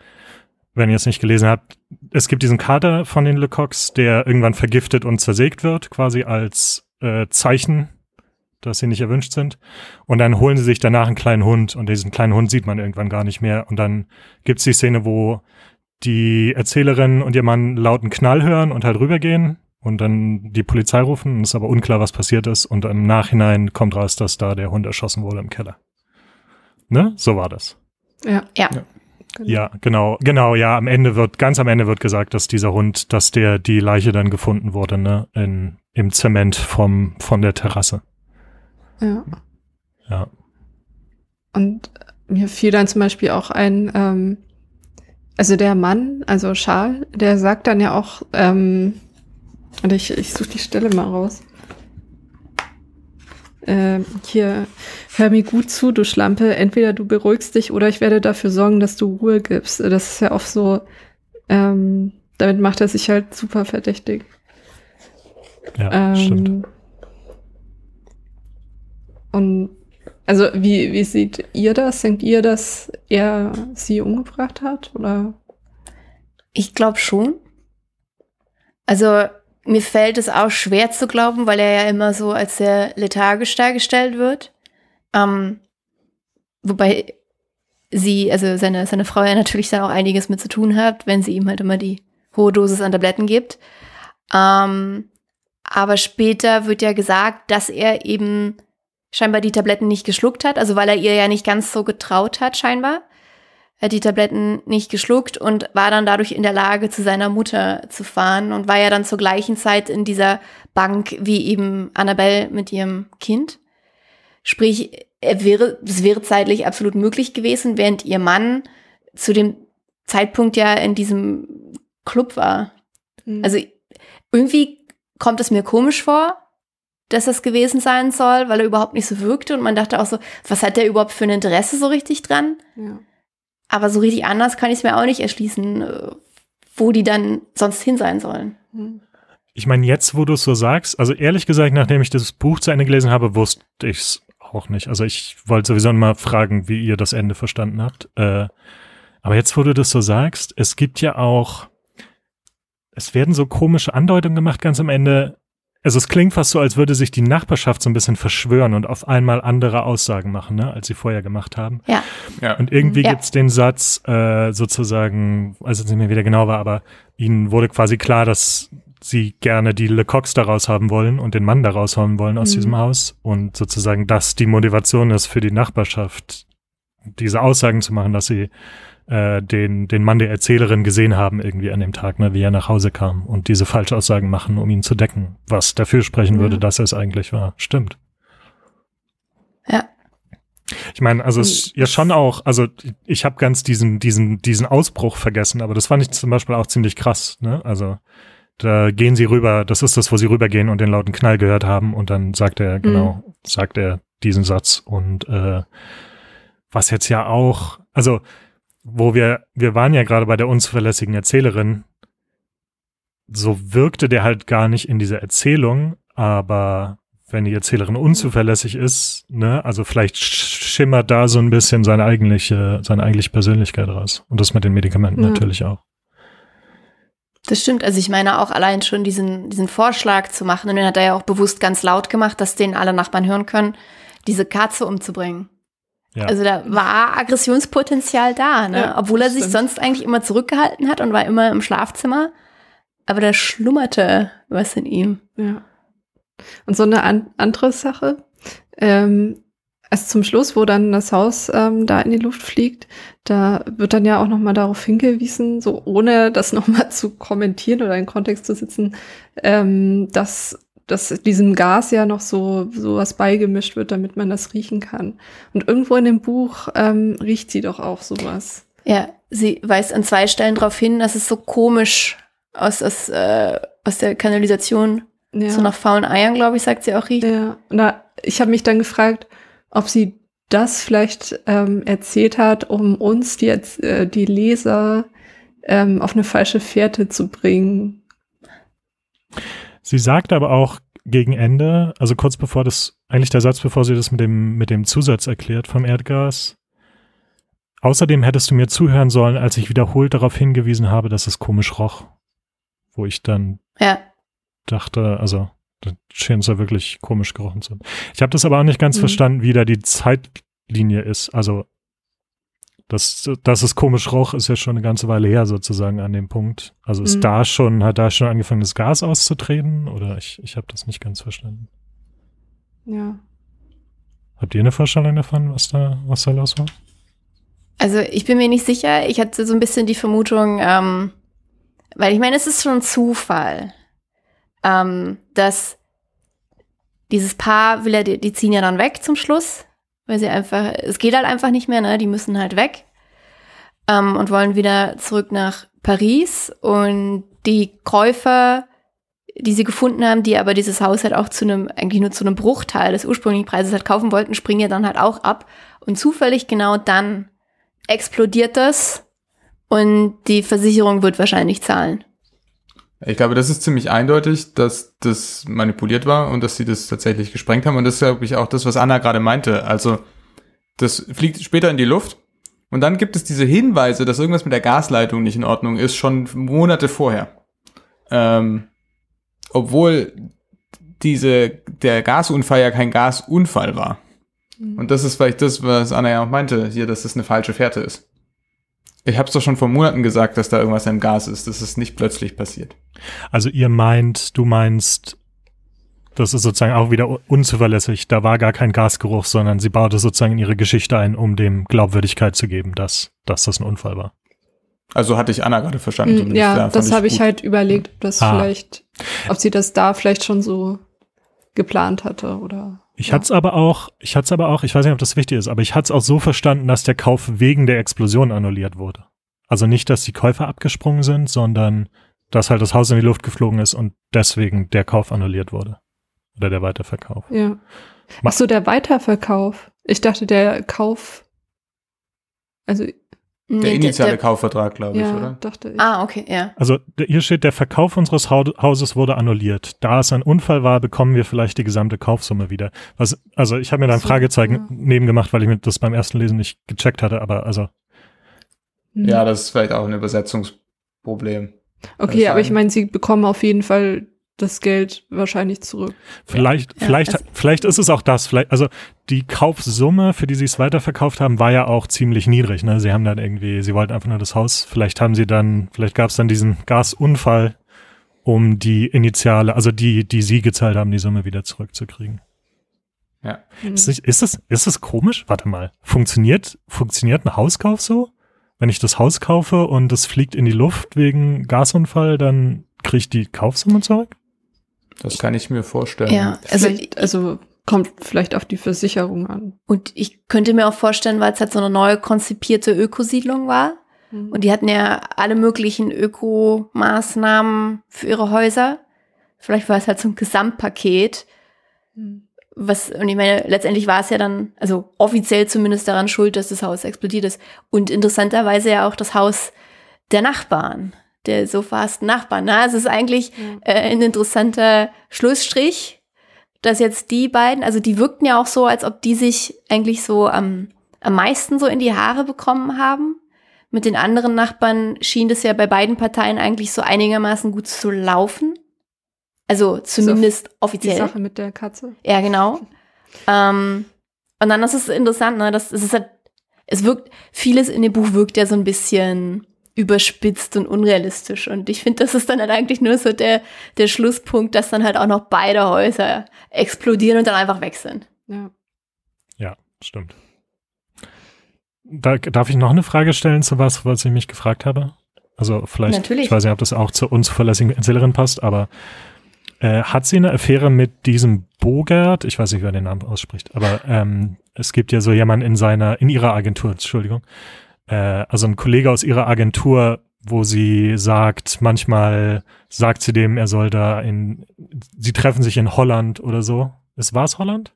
Speaker 3: wenn ihr es nicht gelesen habt, es gibt diesen Kater von den Lecoqs, der irgendwann vergiftet und zersägt wird, quasi als äh, Zeichen, dass sie nicht erwünscht sind. Und dann holen sie sich danach einen kleinen Hund und diesen kleinen Hund sieht man irgendwann gar nicht mehr. Und dann gibt's die Szene, wo die Erzählerin und ihr Mann lauten Knall hören und halt rübergehen und dann die Polizei rufen. Und es ist aber unklar, was passiert ist. Und im Nachhinein kommt raus, dass da der Hund erschossen wurde im Keller. Ne? So war das.
Speaker 2: ja.
Speaker 1: Ja.
Speaker 2: Genau.
Speaker 3: Ja, genau, genau, ja, am Ende wird, ganz am Ende wird gesagt, dass dieser Hund, dass der, die Leiche dann gefunden wurde, ne, in, im Zement vom, von der Terrasse.
Speaker 2: ja.
Speaker 3: Ja.
Speaker 2: Und mir fiel dann zum Beispiel auch ein, ähm, also der Mann, also Charles, der sagt dann ja auch, ähm, und ich, ich suche die Stelle mal raus. Ähm, hier, hör mir gut zu, du Schlampe. Entweder du beruhigst dich oder ich werde dafür sorgen, dass du Ruhe gibst. Das ist ja oft so, ähm, damit macht er sich halt super verdächtig.
Speaker 3: Ja, stimmt.
Speaker 2: Ähm, und also wie, wie seht ihr das? Denkt ihr, dass er sie umgebracht hat? Oder?
Speaker 1: Ich glaube schon. Also mir fällt es auch schwer zu glauben, weil er ja immer so als sehr lethargisch dargestellt wird. Ähm, wobei sie, also seine, seine Frau ja natürlich da auch einiges mit zu tun hat, wenn sie ihm halt immer die hohe Dosis an Tabletten gibt. Ähm, aber später wird ja gesagt, dass er eben scheinbar die Tabletten nicht geschluckt hat, also weil er ihr ja nicht ganz so getraut hat, scheinbar. Er hat die Tabletten nicht geschluckt und war dann dadurch in der Lage, zu seiner Mutter zu fahren und war ja dann zur gleichen Zeit in dieser Bank wie eben Annabelle mit ihrem Kind. Sprich, er wäre, es wäre zeitlich absolut möglich gewesen, während ihr Mann zu dem Zeitpunkt ja in diesem Club war.
Speaker 2: Hm.
Speaker 1: Also irgendwie kommt es mir komisch vor, dass das gewesen sein soll, weil er überhaupt nicht so wirkte und man dachte auch so, was hat der überhaupt für ein Interesse so richtig dran?
Speaker 2: ja.
Speaker 1: Aber so richtig anders kann ich es mir auch nicht erschließen, äh, wo die dann sonst hin sein sollen.
Speaker 3: Ich meine, jetzt, wo du es so sagst, also ehrlich gesagt, nachdem ich das Buch zu Ende gelesen habe, wusste ich es auch nicht. Also ich wollte sowieso mal fragen, wie ihr das Ende verstanden habt. Äh, aber jetzt, wo du das so sagst, es gibt ja auch, es werden so komische Andeutungen gemacht ganz am Ende. Also es klingt fast so, als würde sich die Nachbarschaft so ein bisschen verschwören und auf einmal andere Aussagen machen, ne, als sie vorher gemacht haben.
Speaker 1: Ja,
Speaker 4: Ja.
Speaker 3: Und irgendwie
Speaker 1: Ja.
Speaker 3: gibt's den Satz, äh, sozusagen, also nicht mehr wieder genau war, aber ihnen wurde quasi klar, dass sie gerne die Lecoqs daraus haben wollen und den Mann daraus haben wollen aus
Speaker 2: Mhm.
Speaker 3: diesem Haus und sozusagen das die Motivation ist für die Nachbarschaft, diese Aussagen zu machen, dass sie äh, den, den Mann der Erzählerin gesehen haben irgendwie an dem Tag, ne, wie er nach Hause kam und diese Falschaussagen machen, um ihn zu decken, was dafür sprechen
Speaker 2: Ja.
Speaker 3: würde, dass er es eigentlich war. Stimmt.
Speaker 1: ja.
Speaker 3: Ich meine, also es ist ja schon auch, also ich habe ganz diesen, diesen, diesen Ausbruch vergessen, aber das fand ich zum Beispiel auch ziemlich krass, ne? Also da gehen sie rüber, das ist das, wo sie rübergehen und den lauten Knall gehört haben und dann sagt er, genau, sagt er diesen Satz und äh, was jetzt ja auch, also wo wir, wir waren ja gerade bei der unzuverlässigen Erzählerin, so wirkte der halt gar nicht in dieser Erzählung, aber wenn die Erzählerin unzuverlässig ist, ne, also vielleicht sch- schimmert da so ein bisschen seine eigentliche, seine eigentliche Persönlichkeit raus. Und das mit den Medikamenten
Speaker 2: Ja.
Speaker 3: natürlich auch.
Speaker 1: Das stimmt. Also ich meine auch allein schon diesen, diesen Vorschlag zu machen, und den hat er ja auch bewusst ganz laut gemacht, dass den alle Nachbarn hören können, diese Katze umzubringen.
Speaker 3: Ja.
Speaker 1: Also da war Aggressionspotenzial da, ne?
Speaker 2: Ja,
Speaker 1: Obwohl er sich
Speaker 2: stimmt.
Speaker 1: sonst eigentlich immer zurückgehalten hat und war immer im Schlafzimmer. Aber da schlummerte was in ihm.
Speaker 2: Ja. Und so eine an andere Sache, ähm, erst zum Schluss, wo dann das Haus ähm, da in die Luft fliegt, da wird dann ja auch noch mal darauf hingewiesen, so ohne das noch mal zu kommentieren oder in Kontext zu sitzen, ähm, dass dass diesem Gas ja noch so sowas beigemischt wird, damit man das riechen kann. Und irgendwo in dem Buch ähm, riecht sie doch auch sowas.
Speaker 1: Ja, sie weist an zwei Stellen darauf hin, dass es so komisch aus, aus, äh, aus der Kanalisation,
Speaker 2: Ja.
Speaker 1: so nach faulen Eiern, glaube ich, sagt sie auch riecht.
Speaker 2: Ja, und da, ich habe mich dann gefragt, ob sie das vielleicht ähm, erzählt hat, um uns, die, äh, die Leser, ähm, auf eine falsche Fährte zu bringen.
Speaker 3: Sie sagt aber auch gegen Ende, also kurz bevor das, eigentlich der Satz, bevor sie das mit dem, mit dem Zusatz erklärt vom Erdgas. Außerdem hättest du mir zuhören sollen, als ich wiederholt darauf hingewiesen habe, dass es komisch roch. Wo ich dann
Speaker 1: Ja,
Speaker 3: dachte, also, das schien es ja wirklich komisch gerochen zu haben. Ich habe das aber auch nicht ganz
Speaker 2: Mhm.
Speaker 3: verstanden, wie da die Zeitlinie ist. Also, dass, dass es komisch roch, ist ja schon eine ganze Weile her sozusagen an dem Punkt. Also ist
Speaker 2: Mhm.
Speaker 3: da schon, hat da schon angefangen, das Gas auszutreten? Oder ich, ich habe das nicht ganz verstanden.
Speaker 2: Ja.
Speaker 3: Habt ihr eine Vorstellung davon, was da, was da los war?
Speaker 1: also ich bin mir nicht sicher. Ich hatte so ein bisschen die Vermutung, ähm, weil ich meine, es ist schon Zufall, ähm, dass dieses Paar will ja, die, die ziehen ja dann weg zum Schluss, weil sie einfach, es geht halt einfach nicht mehr, ne? Die müssen halt weg ähm, und wollen wieder zurück nach Paris und die Käufer, die sie gefunden haben, die aber dieses Haus halt auch zu einem, eigentlich nur zu einem Bruchteil des ursprünglichen Preises halt kaufen wollten, springen ja dann halt auch ab und zufällig genau dann explodiert das und die Versicherung wird wahrscheinlich zahlen.
Speaker 4: Ich glaube, das ist ziemlich eindeutig, dass das manipuliert war und dass sie das tatsächlich gesprengt haben. Und das ist, glaube ich, auch das, was Anna gerade meinte. Also, das fliegt später in die Luft. Und dann gibt es diese Hinweise, dass irgendwas mit der Gasleitung nicht in Ordnung ist, schon Monate vorher. Ähm, obwohl diese, der Gasunfall ja kein Gasunfall war. Und das ist vielleicht das, was Anna ja auch meinte, hier, dass das eine falsche Fährte ist. Ich habe es doch schon vor Monaten gesagt, dass da irgendwas im Gas ist. Das ist nicht plötzlich passiert.
Speaker 3: Also ihr meint, du meinst, das ist sozusagen auch wieder un- unzuverlässig. Da war gar kein Gasgeruch, sondern sie baute sozusagen in ihre Geschichte ein, um dem Glaubwürdigkeit zu geben, dass, dass das ein Unfall war.
Speaker 4: Also hatte ich Anna gerade verstanden.
Speaker 2: Mm,
Speaker 4: zumindest.
Speaker 2: Ja,
Speaker 4: fand
Speaker 2: das habe ich
Speaker 4: gut.
Speaker 2: halt überlegt, ob das
Speaker 3: Ah.
Speaker 2: vielleicht, ob sie das da vielleicht schon so geplant hatte oder.
Speaker 3: Ich
Speaker 2: ja.
Speaker 3: hatte es aber auch, ich hatte es aber auch, ich weiß nicht, ob das wichtig ist, aber ich hatte es auch so verstanden, dass der Kauf wegen der Explosion annulliert wurde. Also nicht, dass die Käufer abgesprungen sind, sondern dass halt das Haus in die Luft geflogen ist und deswegen der Kauf annulliert wurde. Oder der Weiterverkauf.
Speaker 2: Ja. Ach so, der Weiterverkauf. Ich dachte, der Kauf. Also,
Speaker 4: Der initiale Kaufvertrag, glaube ich,
Speaker 2: ja,
Speaker 4: oder?
Speaker 2: dachte ich.
Speaker 1: Ah, okay, ja.
Speaker 3: Also hier steht, der Verkauf unseres Hau Hauses wurde annulliert. Da es ein Unfall war, bekommen wir vielleicht die gesamte Kaufsumme wieder. Was, also ich habe mir da ein
Speaker 2: So,
Speaker 3: Fragezeichen
Speaker 2: ja.
Speaker 3: neben gemacht, weil ich mir das beim ersten Lesen nicht gecheckt hatte, aber also.
Speaker 4: Ja, das ist vielleicht auch ein Übersetzungsproblem.
Speaker 2: Okay, aber ich meine, sie bekommen auf jeden Fall das Geld wahrscheinlich zurück.
Speaker 3: Vielleicht,
Speaker 1: Ja,
Speaker 3: vielleicht,
Speaker 1: also-
Speaker 3: vielleicht ist es auch das. Vielleicht, also die Kaufsumme, für die sie es weiterverkauft haben, war ja auch ziemlich niedrig. Ne? Sie haben dann irgendwie, sie wollten einfach nur das Haus. Vielleicht haben sie dann, vielleicht gab es dann diesen Gasunfall, um die Initiale, also die, die sie gezahlt haben, die Summe wieder zurückzukriegen.
Speaker 4: Ja.
Speaker 2: Hm.
Speaker 3: Ist, nicht, ist, das, ist das komisch? Warte mal. Funktioniert, funktioniert ein Hauskauf so? Wenn ich das Haus kaufe und es fliegt in die Luft wegen Gasunfall, dann kriege ich die Kaufsumme zurück?
Speaker 4: Das kann ich mir vorstellen.
Speaker 1: Ja, also,
Speaker 2: also kommt vielleicht auf die Versicherung an.
Speaker 1: und ich könnte mir auch vorstellen, weil es halt so eine neu konzipierte Ökosiedlung war. Und die hatten ja alle möglichen Ökomaßnahmen für ihre Häuser. Vielleicht war es halt so ein Gesamtpaket,
Speaker 2: Hm.
Speaker 1: was, und ich meine, letztendlich war es ja dann, also offiziell zumindest daran schuld, dass das Haus explodiert ist. Und interessanterweise ja auch das Haus der Nachbarn, der so fast Nachbarn. Na, es ist eigentlich
Speaker 2: Ja.
Speaker 1: äh, ein interessanter Schlussstrich, dass jetzt die beiden, also die wirkten ja auch so, als ob die sich eigentlich so am, am meisten so in die Haare bekommen haben. Mit den anderen Nachbarn schien das ja bei beiden Parteien eigentlich so einigermaßen gut zu laufen. Also zumindest
Speaker 2: Die
Speaker 1: offiziell.
Speaker 2: Sache mit der Katze.
Speaker 1: Ja, genau. Ähm, und dann ist es interessant, ne, dass es ist halt, es wirkt, vieles in dem Buch wirkt ja so ein bisschen überspitzt und unrealistisch. Und ich finde, das ist dann halt eigentlich nur so der, der Schlusspunkt, dass dann halt auch noch beide Häuser explodieren und dann einfach weg sind.
Speaker 2: Ja.
Speaker 3: Ja, stimmt. Da, darf ich noch eine Frage stellen zu was, was ich mich gefragt habe? Also vielleicht,
Speaker 1: Natürlich.
Speaker 3: ich weiß nicht, ob das auch zur unzuverlässigen Erzählerin passt, aber äh, hat sie eine Affäre mit diesem Bogert? Ich weiß nicht, wer den Namen ausspricht, aber ähm, es gibt ja so jemanden in seiner, in ihrer Agentur, Entschuldigung, also ein Kollege aus ihrer Agentur, wo sie sagt, manchmal sagt sie dem, er soll da in, sie treffen sich in Holland oder so. Es war es Holland?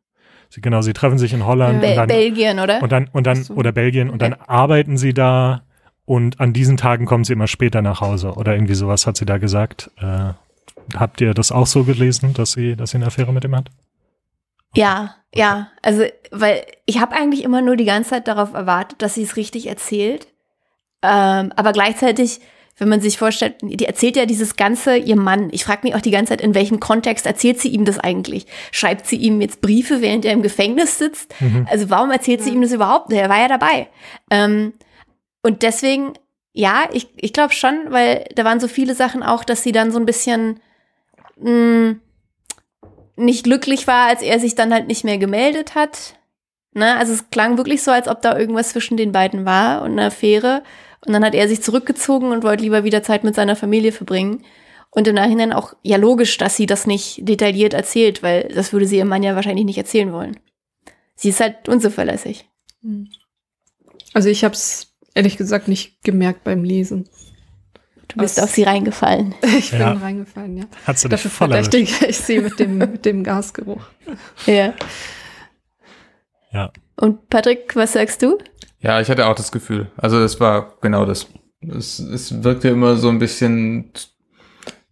Speaker 3: Sie, genau, sie treffen sich in Holland
Speaker 1: Be
Speaker 3: und dann,
Speaker 1: Belgien, oder?
Speaker 3: und dann, und dann,
Speaker 2: so.
Speaker 3: oder Belgien und dann arbeiten sie da und an diesen Tagen kommen sie immer später nach Hause oder irgendwie sowas hat sie da gesagt. Äh, habt ihr das auch so gelesen, dass sie, dass sie eine Affäre mit ihm hat?
Speaker 1: Ja, ja. Also, weil ich habe eigentlich immer nur die ganze Zeit darauf erwartet, dass sie es richtig erzählt. Ähm, aber gleichzeitig, wenn man sich vorstellt, die erzählt ja dieses Ganze ihrem Mann. Ich frage mich auch die ganze Zeit, in welchem Kontext erzählt sie ihm das eigentlich? Schreibt sie ihm jetzt Briefe, während er im Gefängnis sitzt?
Speaker 3: Mhm.
Speaker 1: Also warum erzählt sie ihm das überhaupt? Er war ja dabei. Ähm, und deswegen, ja, ich, ich glaube schon, weil da waren so viele Sachen auch, dass sie dann so ein bisschen mh, nicht glücklich war, als er sich dann halt nicht mehr gemeldet hat. Ne? Also es klang wirklich so, als ob da irgendwas zwischen den beiden war und eine Affäre. Und dann hat er sich zurückgezogen und wollte lieber wieder Zeit mit seiner Familie verbringen. Und im Nachhinein auch, ja logisch, dass sie das nicht detailliert erzählt, weil das würde sie ihrem Mann ja wahrscheinlich nicht erzählen wollen. Sie ist halt unzuverlässig.
Speaker 2: Also ich habe es ehrlich gesagt nicht gemerkt beim Lesen.
Speaker 1: Du bist auf sie reingefallen. <laughs>
Speaker 2: Ich bin
Speaker 3: Ja.
Speaker 2: reingefallen, ja.
Speaker 3: Hat sie dich
Speaker 2: Dafür
Speaker 3: voll erwischt.
Speaker 2: verdächtige <laughs> ich sie mit dem, mit dem Gasgeruch.
Speaker 1: Ja.
Speaker 3: Ja.
Speaker 1: Und Patrick, was sagst du?
Speaker 4: Ja, ich hatte auch das Gefühl. Also es war genau das. Es, es wirkte immer so ein bisschen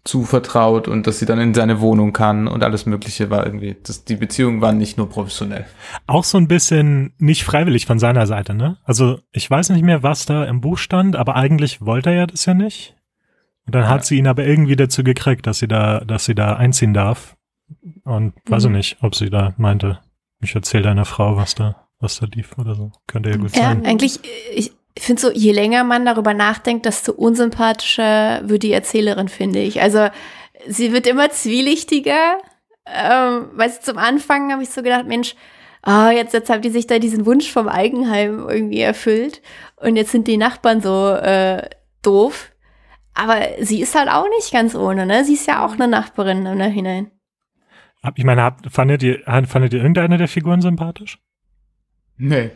Speaker 4: zu vertraut und dass sie dann in seine Wohnung kann und alles Mögliche war irgendwie. Das, die Beziehungen waren nicht nur professionell.
Speaker 3: Auch so ein bisschen nicht freiwillig von seiner Seite, ne? Also ich weiß nicht mehr, was da im Buch stand, aber eigentlich wollte er ja das ja nicht. Und dann hat
Speaker 4: Ja.
Speaker 3: sie ihn aber irgendwie dazu gekriegt, dass sie da, dass sie da einziehen darf. Und weiß ich
Speaker 2: Mhm.
Speaker 3: nicht, ob sie da meinte, ich erzähle deiner Frau, was da, was da lief oder so. Könnte ja gut
Speaker 1: Ja,
Speaker 3: sein.
Speaker 1: eigentlich, ich finde so, je länger man darüber nachdenkt, desto unsympathischer wird die Erzählerin, finde ich. Also sie wird immer zwielichtiger. Ähm, weil zum Anfang habe ich so gedacht, Mensch, ah, jetzt, jetzt haben die sich da diesen Wunsch vom Eigenheim irgendwie erfüllt und jetzt sind die Nachbarn so äh, doof. Aber sie ist halt auch nicht ganz ohne, ne? Sie ist ja auch eine Nachbarin im Nachhinein.
Speaker 3: Ich meine, habt, fandet ihr, fandet ihr irgendeine der Figuren sympathisch?
Speaker 4: Nee.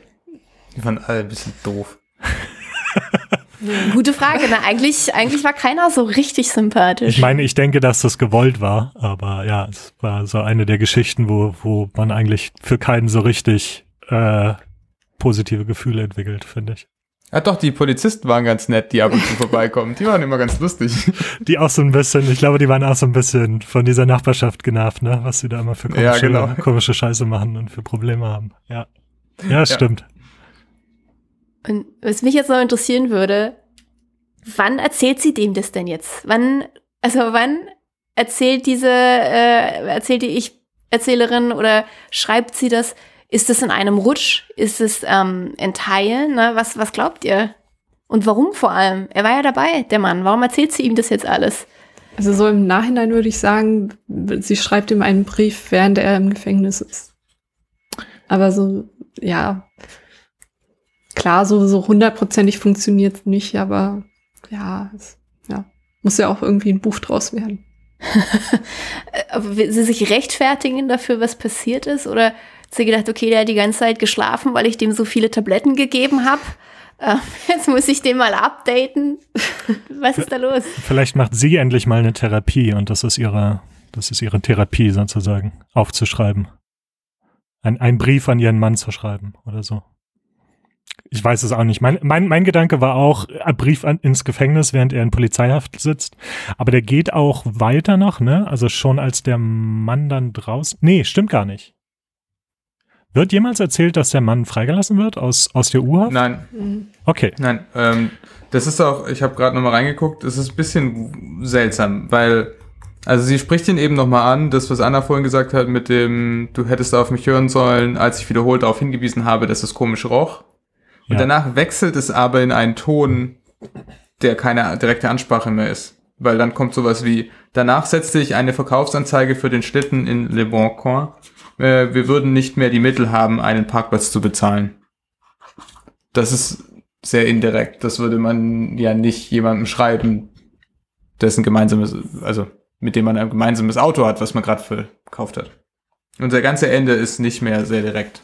Speaker 4: Die waren alle ein bisschen doof. <laughs>
Speaker 1: Gute Frage, ne? Eigentlich, eigentlich war keiner so richtig sympathisch.
Speaker 3: Ich meine, ich denke, dass das gewollt war, aber ja, es war so eine der Geschichten, wo, wo man eigentlich für keinen so richtig äh, positive Gefühle entwickelt, finde ich.
Speaker 4: Ja doch, die Polizisten waren ganz nett, die ab und zu <laughs> vorbeikommen. Die waren immer ganz lustig.
Speaker 3: Die auch so ein bisschen, ich glaube, die waren auch so ein bisschen von dieser Nachbarschaft genervt, ne? Was sie da immer für komische,
Speaker 4: Ja, genau.
Speaker 3: komische Scheiße machen und für Probleme haben. Ja. Ja, stimmt.
Speaker 1: Und was mich jetzt noch interessieren würde, wann erzählt sie dem das denn jetzt? Wann, also wann erzählt diese, äh, erzählt die Ich-Erzählerin oder schreibt sie das? Ist es in einem Rutsch? Ist es ähm, in Teilen? Ne? Was, was glaubt ihr? Und warum vor allem? Er war ja dabei, der Mann. Warum erzählt sie ihm das jetzt alles?
Speaker 2: Also so im Nachhinein würde ich sagen, sie schreibt ihm einen Brief, während er im Gefängnis ist. Aber so, ja, klar, so so hundertprozentig funktioniert nicht, aber ja, es, ja, muss ja auch irgendwie ein Buch draus werden. <laughs>
Speaker 1: Will sie sich rechtfertigen dafür, was passiert ist? Oder sie gedacht, okay, der hat die ganze Zeit geschlafen, weil ich dem so viele Tabletten gegeben habe? Äh, <laughs> jetzt muss ich den mal updaten. <laughs> was ist da los?
Speaker 3: Vielleicht macht sie endlich mal eine Therapie und das ist ihre, das ist ihre Therapie sozusagen, aufzuschreiben. Ein, ein Brief an ihren Mann zu schreiben oder so. Ich weiß es auch nicht. Mein, mein, mein Gedanke war auch, ein Brief an, ins Gefängnis, während er in Polizeihaft sitzt. Aber der geht auch weiter noch, ne? Also schon als der Mann dann draußen. Nee, stimmt gar nicht. Wird jemals erzählt, dass der Mann freigelassen wird aus, aus der U-Haft?
Speaker 4: Nein,
Speaker 2: Mhm.
Speaker 3: Okay.
Speaker 4: nein. Ähm, das ist auch, ich habe gerade nochmal reingeguckt, es ist ein bisschen seltsam, weil, also sie spricht ihn eben nochmal an, das, was Anna vorhin gesagt hat, mit dem, du hättest auf mich hören sollen, als ich wiederholt darauf hingewiesen habe, dass es komisch roch. Und
Speaker 3: Ja.
Speaker 4: danach wechselt es aber in einen Ton, der keine direkte Ansprache mehr ist. Weil dann kommt sowas wie, danach setzte ich eine Verkaufsanzeige für den Schlitten in Le Bon Coin. Äh, wir würden nicht mehr die Mittel haben, einen Parkplatz zu bezahlen. Das ist sehr indirekt. Das würde man ja nicht jemandem schreiben, dessen gemeinsames, also mit dem man ein gemeinsames Auto hat, was man gerade verkauft hat. Unser ganze Ende ist nicht mehr sehr direkt.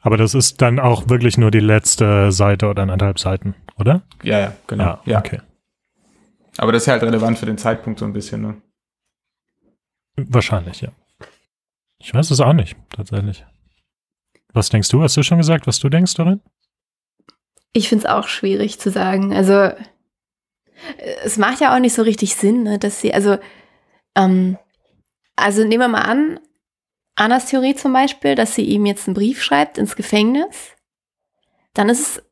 Speaker 3: Aber das ist dann auch wirklich nur die letzte Seite oder anderthalb Seiten, oder?
Speaker 4: Ja, ja, genau. Ja,
Speaker 3: okay.
Speaker 4: Aber das ist halt relevant für den Zeitpunkt so ein bisschen, ne?
Speaker 3: Wahrscheinlich, ja. Ich weiß es auch nicht, tatsächlich. Was denkst du? Hast du schon gesagt, was du denkst, Dorin?
Speaker 1: Ich finde es auch schwierig zu sagen. Also, es macht ja auch nicht so richtig Sinn, ne, dass sie, also, ähm, also nehmen wir mal an, Annas Theorie zum Beispiel, dass sie ihm jetzt einen Brief schreibt ins Gefängnis, dann ist es,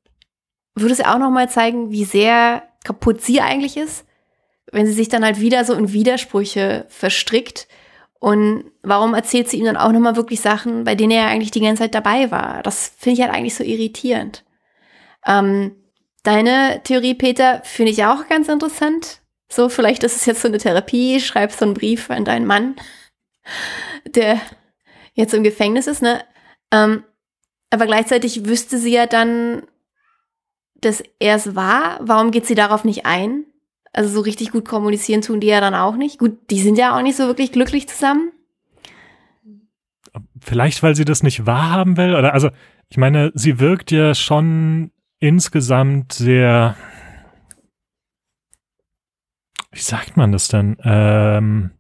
Speaker 1: würde es ja auch nochmal zeigen, wie sehr kaputt sie eigentlich ist, wenn sie sich dann halt wieder so in Widersprüche verstrickt. Und warum erzählt sie ihm dann auch nochmal wirklich Sachen, bei denen er eigentlich die ganze Zeit dabei war? Das finde ich halt eigentlich so irritierend. Ähm, deine Theorie, Peter, finde ich auch ganz interessant. So, vielleicht ist es jetzt so eine Therapie, schreibst so einen Brief an deinen Mann, der jetzt im Gefängnis ist, ne? Ähm, aber gleichzeitig wüsste sie ja dann, dass er es war. Warum geht sie darauf nicht ein? Also so richtig gut kommunizieren tun die ja dann auch nicht. Gut, die sind ja auch nicht so wirklich glücklich zusammen.
Speaker 3: Vielleicht, weil sie das nicht wahrhaben will, oder? Also, ich meine, sie wirkt ja schon insgesamt sehr, wie sagt man das denn? Ähm,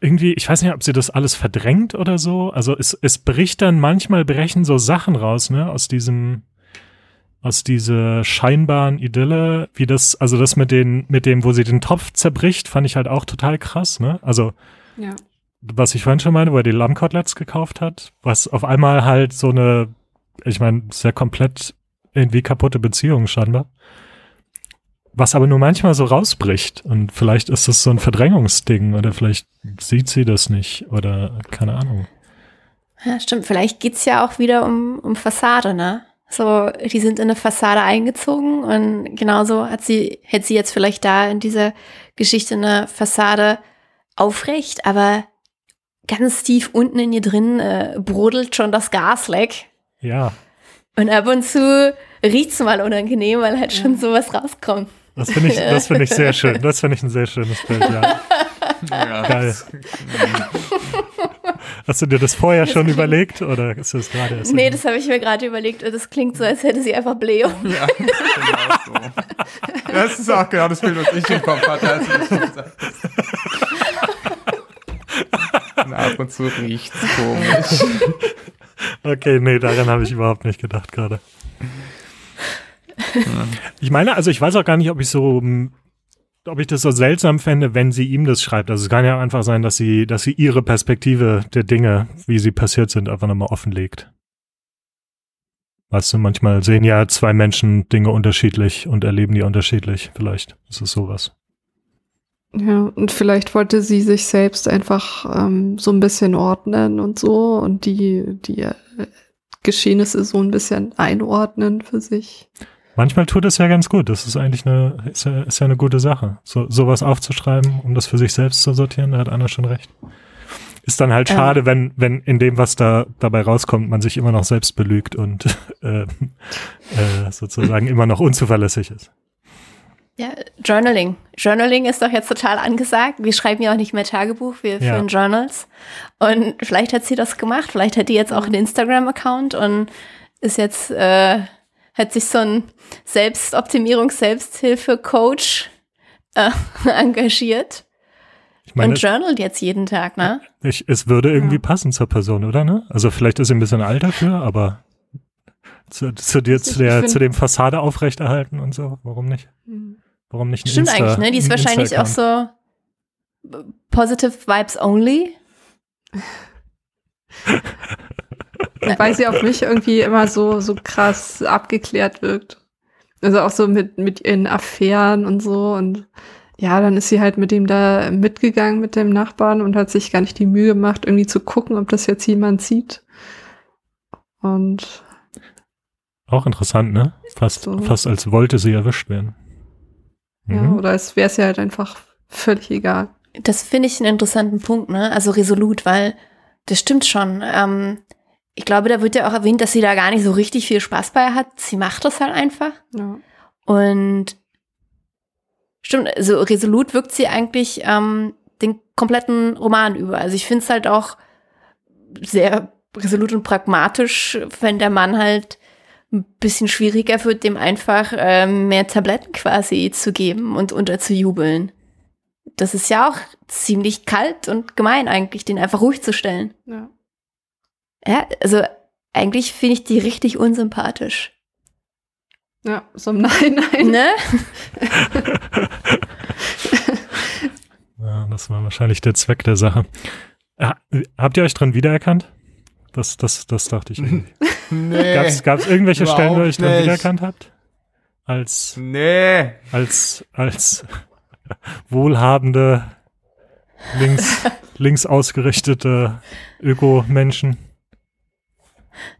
Speaker 3: irgendwie, ich weiß nicht, ob sie das alles verdrängt oder so. Also es, es bricht dann manchmal brechen so Sachen raus, ne, aus diesem, aus dieser scheinbaren Idylle, wie das, also das mit den, mit dem, wo sie den Topf zerbricht, fand ich halt auch total krass, ne? Also,
Speaker 2: Ja.
Speaker 3: was ich vorhin schon meine, wo er die Lammkoteletts gekauft hat, was auf einmal halt so eine, ich meine, sehr komplett irgendwie kaputte Beziehung scheinbar. Was aber nur manchmal so rausbricht. Und vielleicht ist das so ein Verdrängungsding oder vielleicht sieht sie das nicht oder keine Ahnung.
Speaker 1: Ja, stimmt. Vielleicht geht's ja auch wieder um, um Fassade, ne? So, die sind in eine Fassade eingezogen und genauso hat sie, hätte sie jetzt vielleicht da in dieser Geschichte eine Fassade aufrecht, aber ganz tief unten in ihr drin äh, brodelt schon das Gasleck.
Speaker 3: Ja,
Speaker 1: Und ab und zu riecht's mal unangenehm, weil halt schon sowas rauskommt.
Speaker 3: das finde ich, <laughs> das finde ich sehr schön. Das finde ich ein sehr schönes Bild, ja. <laughs>
Speaker 4: Ja,
Speaker 3: Geil.
Speaker 4: Das-
Speaker 3: Hast du dir das vorher schon überlegt oder ist das gerade erst?
Speaker 1: Nee, das habe ich mir gerade überlegt und das klingt so, als hätte sie einfach Blähung.
Speaker 4: Ja, <laughs> genau so. Das ist auch genau das Bild, was ich im Kopf hatte, als du das gesagt hast. Und ab und zu riecht's komisch.
Speaker 3: Okay, nee, daran habe ich überhaupt nicht gedacht gerade. Ich meine, also ich weiß auch gar nicht, ob ich so, mm, ob ich das so seltsam fände, wenn sie ihm das schreibt. Also es kann ja einfach sein, dass sie, dass sie ihre Perspektive der Dinge, wie sie passiert sind, einfach nochmal offenlegt. Weißt du, manchmal sehen ja zwei Menschen Dinge unterschiedlich und erleben die unterschiedlich. Vielleicht ist es sowas.
Speaker 2: Ja, und vielleicht wollte sie sich selbst einfach ähm, so ein bisschen ordnen und so und die, die äh, Geschehnisse so ein bisschen einordnen für sich.
Speaker 3: Manchmal tut es ja ganz gut. Das ist eigentlich eine, ist ja, ist ja eine gute Sache. So, sowas aufzuschreiben, um das für sich selbst zu sortieren, da hat Anna schon recht. Ist dann halt schade, wenn, wenn in dem, was da dabei rauskommt, man sich immer noch selbst belügt und <laughs> äh, äh, sozusagen immer noch unzuverlässig ist.
Speaker 1: Ja, Journaling. Journaling ist doch jetzt total angesagt. Wir schreiben ja auch nicht mehr Tagebuch, wir
Speaker 3: Ja.
Speaker 1: führen Journals. Und vielleicht hat sie das gemacht. Vielleicht hat die jetzt auch einen Instagram-Account und ist jetzt, äh, hat sich so ein Selbstoptimierungs-, Selbsthilfe-Coach äh, <laughs> engagiert
Speaker 3: Ich meine,
Speaker 1: und journalt jetzt jeden Tag, ne?
Speaker 3: ich, es würde irgendwie
Speaker 2: Ja.
Speaker 3: passen zur Person, oder ne? Also vielleicht ist sie ein bisschen alt dafür, aber zu, zu dir, zu, der, zu dem Fassade aufrechterhalten und so, warum nicht? Warum nicht ein
Speaker 1: Stimmt
Speaker 3: Insta,
Speaker 1: eigentlich, ne? Die ist
Speaker 3: ein
Speaker 1: wahrscheinlich auch so positive vibes only. <laughs> <laughs>
Speaker 2: Weil sie auf mich irgendwie immer so, so krass abgeklärt wirkt. Also auch so mit, mit ihren Affären und so. Und ja, dann ist sie halt mit dem da mitgegangen, mit dem Nachbarn und hat sich gar nicht die Mühe gemacht, irgendwie zu gucken, ob das jetzt jemand sieht. Und
Speaker 3: Auch interessant, ne? Fast,
Speaker 2: So.
Speaker 3: fast als wollte sie erwischt werden.
Speaker 2: ja,
Speaker 3: Mhm.
Speaker 2: oder es wäre es ja halt einfach völlig egal.
Speaker 1: Das finde ich einen interessanten Punkt, ne? Also resolut, weil das stimmt schon. Ähm, ich glaube, da wird ja auch erwähnt, dass sie da gar nicht so richtig viel Spaß bei hat. Sie macht das halt einfach.
Speaker 2: Ja.
Speaker 1: Und Stimmt, also resolut wirkt sie eigentlich ähm, den kompletten Roman über. Also ich finde es halt auch sehr resolut und pragmatisch, wenn der Mann halt ein bisschen schwieriger wird, dem einfach ähm, mehr Tabletten quasi zu geben und unterzujubeln. Das ist ja auch ziemlich kalt und gemein eigentlich, den einfach ruhig zu stellen.
Speaker 2: Ja.
Speaker 1: Ja, also eigentlich finde ich die richtig unsympathisch.
Speaker 2: Ja, so im <laughs> Nein-Nein.
Speaker 1: Ne? <laughs>
Speaker 3: Ja, das war wahrscheinlich der Zweck der Sache. Ja, habt ihr euch dran wiedererkannt? Das, das, das dachte ich irgendwie. <laughs>
Speaker 4: Nee.
Speaker 3: Gab es irgendwelche Stellen, wo ihr euch dran
Speaker 4: nicht.
Speaker 3: wiedererkannt habt? Als,
Speaker 4: Nee.
Speaker 3: als, als wohlhabende, links, links ausgerichtete Öko-Menschen.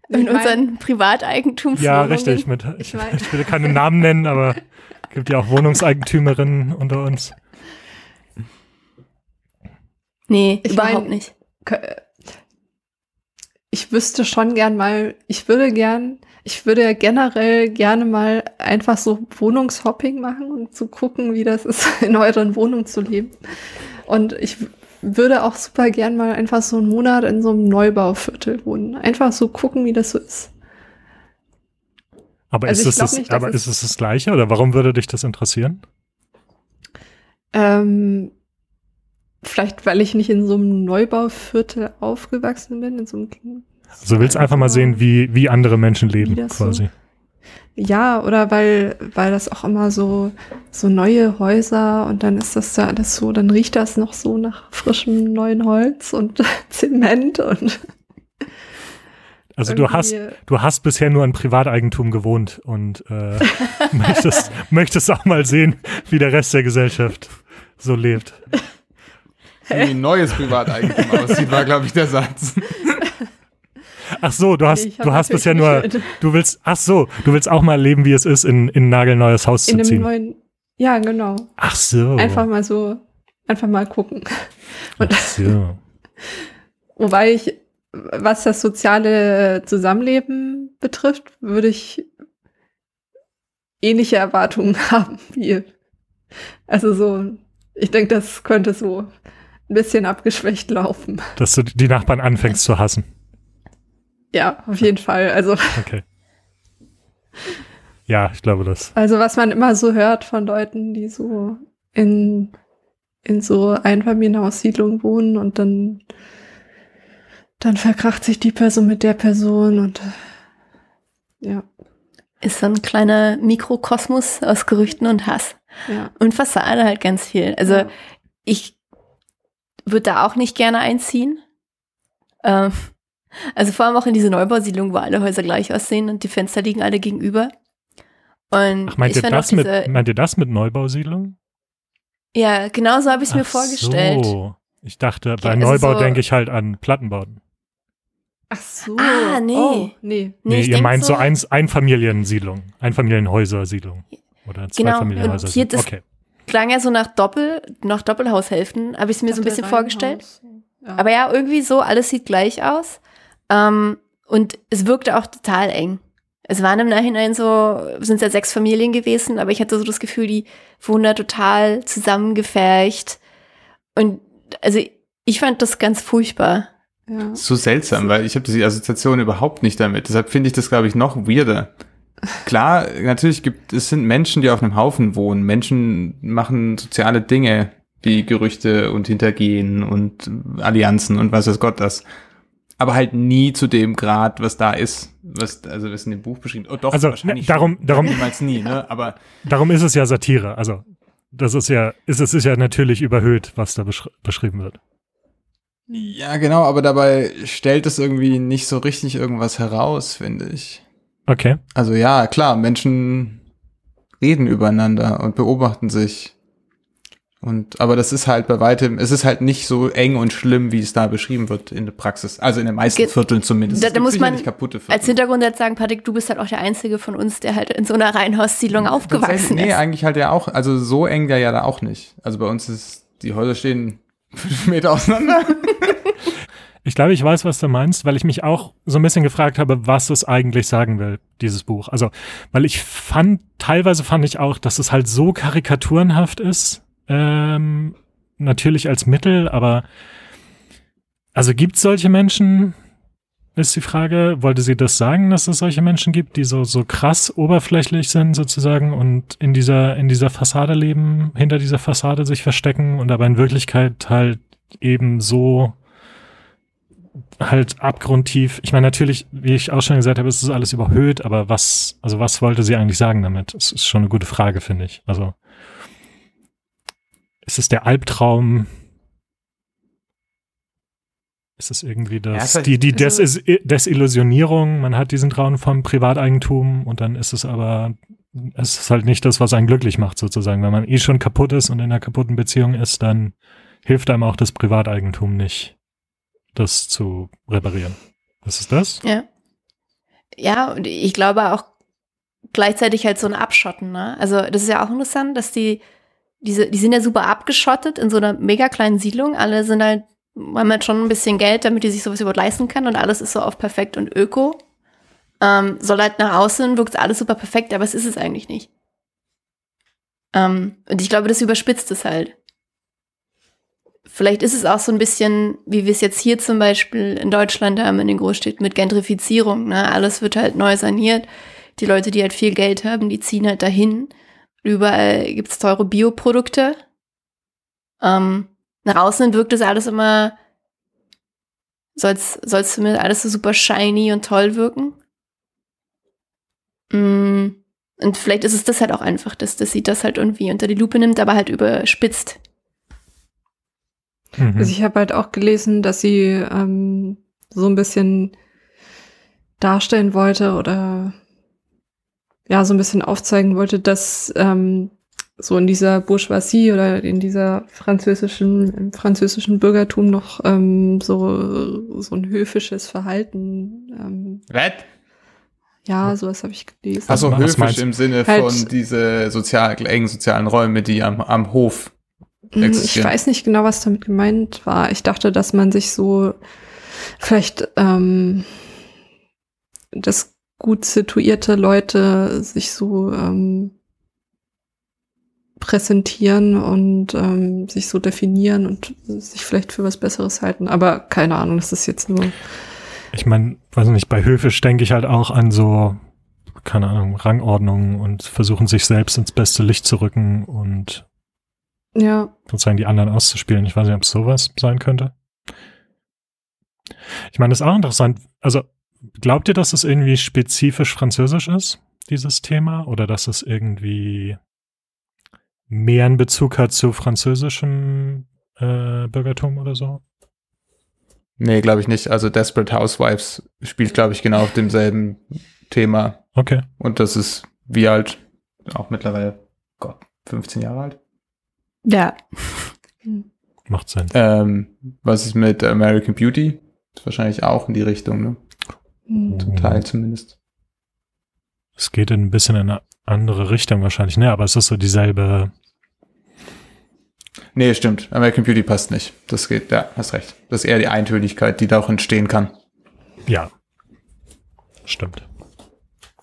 Speaker 1: In
Speaker 2: Ich mein-
Speaker 1: unseren Privateigentum.
Speaker 3: Ja, richtig. Mit, ich,
Speaker 2: Ich mein-
Speaker 3: ich will keine Namen nennen, aber gibt ja auch Wohnungseigentümerinnen unter uns.
Speaker 1: Nee,
Speaker 2: Ich
Speaker 1: überhaupt
Speaker 2: mein-
Speaker 1: nicht.
Speaker 2: Ich wüsste schon gern mal, ich würde gern, ich würde ja generell gerne mal einfach so Wohnungshopping machen und zu gucken, wie das ist, <laughs> in euren Wohnungen zu leben. Und ich würde auch super gern mal einfach so einen Monat in so einem Neubauviertel wohnen. Einfach so gucken, wie das so ist.
Speaker 3: Aber,
Speaker 2: Also
Speaker 3: ist, es das,
Speaker 2: nicht,
Speaker 3: aber ist es das Gleiche oder warum würde dich das interessieren?
Speaker 2: Ähm, vielleicht, weil ich nicht in so einem Neubauviertel aufgewachsen bin, in so einem
Speaker 3: Also du willst einfach mal sehen, wie, wie andere Menschen leben,
Speaker 2: Wie das so-
Speaker 3: quasi.
Speaker 2: Ja, oder weil, weil das auch immer so, so neue Häuser und dann ist das da alles so, dann riecht das noch so nach frischem neuen Holz und <laughs> Zement und
Speaker 3: Also du hast, du hast bisher nur in Privateigentum gewohnt und äh, <laughs> möchtest, möchtest auch mal sehen, wie der Rest der Gesellschaft so lebt.
Speaker 4: Wie ein neues Privateigentum aussieht, war, glaube ich, der Satz.
Speaker 3: Ach so, du hast, du hast bisher nur, du willst, ach so, du willst auch mal erleben, wie es ist, in, in ein nagelneues Haus zu
Speaker 2: in einem
Speaker 3: ziehen.
Speaker 2: neuen, ja, genau.
Speaker 3: Ach so.
Speaker 2: Einfach mal so, einfach mal gucken. Und
Speaker 3: Ach so. <laughs>
Speaker 2: Wobei ich, was das soziale Zusammenleben betrifft, würde ich ähnliche Erwartungen <laughs> haben wie. Also so, ich denke, das könnte so ein bisschen abgeschwächt laufen.
Speaker 3: Dass du die Nachbarn anfängst zu hassen.
Speaker 2: Ja, auf jeden Fall. Also,
Speaker 3: Okay. Ja, ich glaube das.
Speaker 2: also was man immer so hört von Leuten, die so in, in so Einfamilienhaussiedlungen wohnen und dann, dann verkracht sich die Person mit der Person und ja,
Speaker 1: Ist so ein kleiner Mikrokosmos aus Gerüchten und Hass.
Speaker 2: ja.
Speaker 1: Und Fassade halt ganz viel. Also
Speaker 2: Ja.
Speaker 1: ich würde da auch nicht gerne einziehen. Ähm, also vor allem auch in diese Neubausiedlung, wo alle Häuser gleich aussehen und die Fenster liegen alle gegenüber. Und
Speaker 3: Ach, meint,
Speaker 1: ich
Speaker 3: ihr das mit,
Speaker 1: diese,
Speaker 3: meint ihr das mit Neubausiedlung?
Speaker 1: Ja, genau so habe ich es mir
Speaker 3: Ach
Speaker 1: vorgestellt.
Speaker 3: So. Ich dachte, bei
Speaker 1: also
Speaker 3: Neubau
Speaker 1: so-
Speaker 3: denke ich halt an Plattenbauten.
Speaker 2: Ach so.
Speaker 1: Ah, nee.
Speaker 2: Oh, nee.
Speaker 3: Nee,
Speaker 1: ich
Speaker 3: ihr meint so, eins, Einfamiliensiedlung, Einfamilienhäuser-Siedlung. Oder
Speaker 1: Genau,
Speaker 3: Zweifamilienhäuser.
Speaker 1: und hier das-
Speaker 3: okay.
Speaker 1: Klang ja so nach Doppel, nach Doppelhaushälften, habe ich es mir so ein bisschen vorgestellt.
Speaker 2: Ja.
Speaker 1: Aber ja, irgendwie so, alles sieht gleich aus. Ähm, und es wirkte auch total eng. Es waren im Nachhinein so, sind es ja sechs Familien gewesen, aber ich hatte so das Gefühl, die wohnen da total zusammengefercht. Und also ich fand das ganz furchtbar.
Speaker 2: ja.
Speaker 4: So seltsam, weil ich habe diese Assoziation überhaupt nicht damit. Deshalb finde ich das, glaube ich, noch weirder. Klar, natürlich gibt es sind Menschen, die auf einem Haufen wohnen. Menschen machen soziale Dinge wie Gerüchte und Hintergehen und Allianzen und was weiß Gott das. Aber halt nie zu dem Grad, was da ist, was also was in dem Buch beschrieben. Oh, doch,
Speaker 3: Also,
Speaker 4: wahrscheinlich
Speaker 3: ne, darum-
Speaker 4: schon.
Speaker 3: darum-
Speaker 4: niemals nie, ne? Aber
Speaker 3: Darum ist es ja Satire. Also, das ist ja, ist, es ist ja natürlich überhöht, was da beschri beschrieben wird.
Speaker 4: ja, genau. Aber dabei stellt es irgendwie nicht so richtig irgendwas heraus, finde ich.
Speaker 3: Okay.
Speaker 4: Also ja, klar, Menschen reden übereinander und beobachten sich. Und, aber das ist halt bei weitem, es ist halt nicht so eng und schlimm, wie es da beschrieben wird in der Praxis. Also in den meisten
Speaker 1: Ge-
Speaker 4: Vierteln zumindest.
Speaker 1: Da- da muss man
Speaker 4: Viertel.
Speaker 1: Als Hintergrund jetzt sagen, Patrick, du bist halt auch der Einzige von uns, der halt in so einer Reihenhaussiedlung aufgewachsen
Speaker 4: Tatsächlich- Nee,
Speaker 1: ist.
Speaker 4: eigentlich halt ja auch, also so eng der ja da auch nicht. Also bei uns ist, die Häuser stehen <laughs> fünf Meter auseinander. <laughs>
Speaker 3: Ich glaube, ich weiß, was du meinst, weil ich mich auch so ein bisschen gefragt habe, was es eigentlich sagen will, dieses Buch. Also, weil ich fand, teilweise fand ich auch, dass es halt so karikaturenhaft ist, ähm, natürlich als Mittel, aber also gibt es solche Menschen, ist die Frage, wollte sie das sagen, dass es solche Menschen gibt, die so, so krass oberflächlich sind sozusagen und in dieser, in dieser Fassade leben, hinter dieser Fassade sich verstecken und aber in Wirklichkeit halt eben so halt abgrundtief. Ich meine, natürlich, wie ich auch schon gesagt habe, ist es alles überhöht, aber was, also was wollte sie eigentlich sagen damit? Das ist schon eine gute Frage, finde ich. Also, ist es der Albtraum ist es irgendwie das,
Speaker 4: Ja,
Speaker 3: die, die
Speaker 2: also-
Speaker 3: Des Desillusionierung, man hat diesen Traum vom Privateigentum und dann ist es aber, es ist halt nicht das, was einen glücklich macht sozusagen. Wenn man eh schon kaputt ist und in einer kaputten Beziehung ist, dann hilft einem auch das Privateigentum nicht, das zu reparieren. Was ist das?
Speaker 1: Ja. Ja, und ich glaube auch gleichzeitig halt so ein Abschotten, ne? Also, das ist ja auch interessant, dass die, diese, die sind ja super abgeschottet in so einer mega kleinen Siedlung. Alle sind halt, haben halt schon ein bisschen Geld, damit die sich sowas überhaupt leisten können und alles ist so auf perfekt und öko. Ähm, soll halt nach außen, wirkt alles super perfekt, aber es ist es eigentlich nicht. Ähm, und ich glaube, das überspitzt es halt. Vielleicht ist es auch so ein bisschen, wie wir es jetzt hier zum Beispiel in Deutschland haben, in den Großstädten mit Gentrifizierung. Ne? Alles wird halt neu saniert. Die Leute, die halt viel Geld haben, die ziehen halt dahin. Überall gibt's teure Bioprodukte. Ähm, nach außen wirkt das alles immer, soll's, soll's zumindest alles so super shiny und toll wirken. Mm, Und vielleicht ist es das halt auch einfach, dass, dass sie das halt irgendwie unter die Lupe nimmt, aber halt überspitzt.
Speaker 3: Mhm.
Speaker 2: Also ich habe halt auch gelesen, dass sie ähm, so ein bisschen darstellen wollte oder ja, so ein bisschen aufzeigen wollte, dass ähm, so in dieser Bourgeoisie oder in dieser französischen, im französischen Bürgertum noch ähm, so, so ein höfisches Verhalten. Ähm,
Speaker 4: Red?
Speaker 2: ja, sowas habe ich gelesen.
Speaker 4: Also
Speaker 3: meinst du?
Speaker 4: im Sinne
Speaker 2: Halt-
Speaker 4: von diese sozial, engen sozialen Räume, die am, am Hof
Speaker 2: Ich
Speaker 4: existieren.
Speaker 2: weiß nicht genau, was damit gemeint war. Ich dachte, dass man sich so vielleicht, ähm, dass gut situierte Leute sich so ähm, präsentieren und ähm, sich so definieren und sich vielleicht für was Besseres halten. Aber keine Ahnung, das ist jetzt nur.
Speaker 3: Ich meine, weiß nicht, bei Höfisch denke ich halt auch an so, keine Ahnung, Rangordnungen und versuchen sich selbst ins beste Licht zu rücken und
Speaker 2: Ja,
Speaker 3: sozusagen die anderen auszuspielen. Ich weiß nicht, ob es sowas sein könnte. Ich meine, das ist auch interessant. Also, glaubt ihr, dass es irgendwie spezifisch französisch ist, dieses Thema? Oder dass es irgendwie mehr einen Bezug hat zu französischem äh, Bürgertum oder so?
Speaker 4: Nee, glaube ich nicht. Also Desperate Housewives spielt, glaube ich, genau auf demselben Thema.
Speaker 3: Okay.
Speaker 4: Und das ist wie alt? Auch mittlerweile, Gott, 15 Jahre alt.
Speaker 1: Ja. <laughs>
Speaker 3: Macht Sinn.
Speaker 4: Ähm, was ist mit American Beauty? Ist wahrscheinlich auch in die Richtung, ne? Zum Teil zumindest.
Speaker 3: Es geht in ein bisschen in eine andere Richtung wahrscheinlich, ne? Aber es ist so dieselbe.
Speaker 4: Nee, stimmt. American Beauty passt nicht. Das geht, ja, hast recht. Das ist eher die Eintönigkeit, die da auch entstehen kann.
Speaker 3: Ja. Stimmt.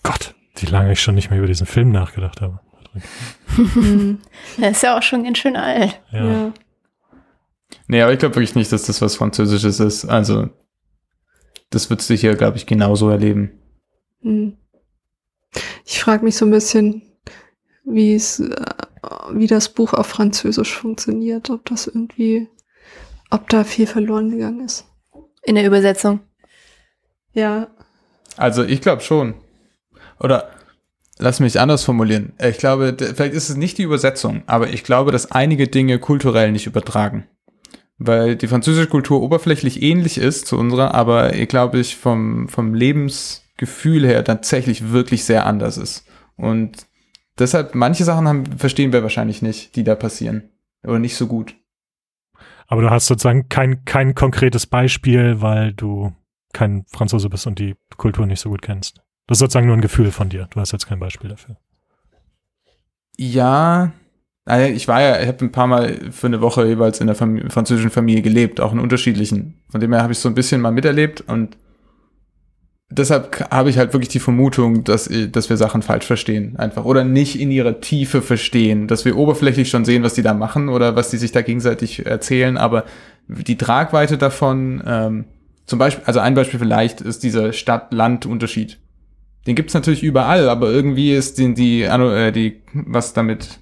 Speaker 3: Gott, wie lange ich schon nicht mehr über diesen Film nachgedacht habe. <laughs>
Speaker 1: Der ist ja auch schon ganz schön alt.
Speaker 3: Ja.
Speaker 2: ja.
Speaker 4: Nee, aber ich glaube wirklich nicht, dass das was Französisches ist. Also, das würdest du hier, glaube ich, genauso erleben.
Speaker 2: Hm. Ich frage mich so ein bisschen, wie es, äh, wie das Buch auf Französisch funktioniert, ob das irgendwie, ob da viel verloren gegangen ist.
Speaker 1: In der Übersetzung.
Speaker 2: Ja.
Speaker 4: Also, ich glaube schon. Oder lass mich anders formulieren. Ich glaube, vielleicht ist es nicht die Übersetzung, aber ich glaube, dass einige Dinge kulturell nicht übertragen. Weil die französische Kultur oberflächlich ähnlich ist zu unserer, aber ich glaube, ich vom, vom Lebensgefühl her tatsächlich wirklich sehr anders ist. Und deshalb, manche Sachen haben, verstehen wir wahrscheinlich nicht, die da passieren. Oder nicht so gut.
Speaker 3: Aber du hast sozusagen kein, kein konkretes Beispiel, weil du kein Franzose bist und die Kultur nicht so gut kennst. Das ist sozusagen nur ein Gefühl von dir. Du hast jetzt kein Beispiel dafür.
Speaker 4: Ja, ich war ja, ich habe ein paar Mal für eine Woche jeweils in der Familie, französischen Familie gelebt, auch in unterschiedlichen. Von dem her habe ich so ein bisschen mal miterlebt und deshalb habe ich halt wirklich die Vermutung, dass, dass wir Sachen falsch verstehen, einfach. Oder nicht in ihrer Tiefe verstehen, dass wir oberflächlich schon sehen, was die da machen oder was die sich da gegenseitig erzählen, aber die Tragweite davon, ähm, zum Beispiel, also ein Beispiel vielleicht ist dieser Stadt-Land-Unterschied. Den gibt's natürlich überall, aber irgendwie ist die, die, äh, die, was damit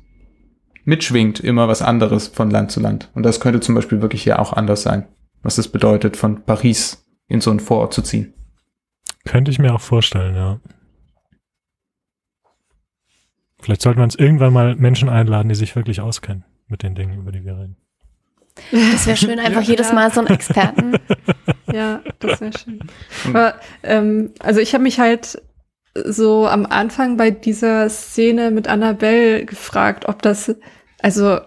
Speaker 4: mitschwingt, immer was anderes von Land zu Land. Und das könnte zum Beispiel wirklich hier auch anders sein. Was es bedeutet, von Paris in so einen Vorort zu ziehen.
Speaker 3: Könnte ich mir auch vorstellen, ja. Vielleicht sollten wir uns irgendwann mal Menschen einladen, die sich wirklich auskennen mit den Dingen, über die wir reden.
Speaker 1: Das wäre schön, einfach ja, jedes Mal so einen Experten. <laughs>
Speaker 2: Ja, das wäre schön. Aber, ähm, also ich habe mich halt so am Anfang bei dieser Szene mit Annabelle gefragt, ob das, also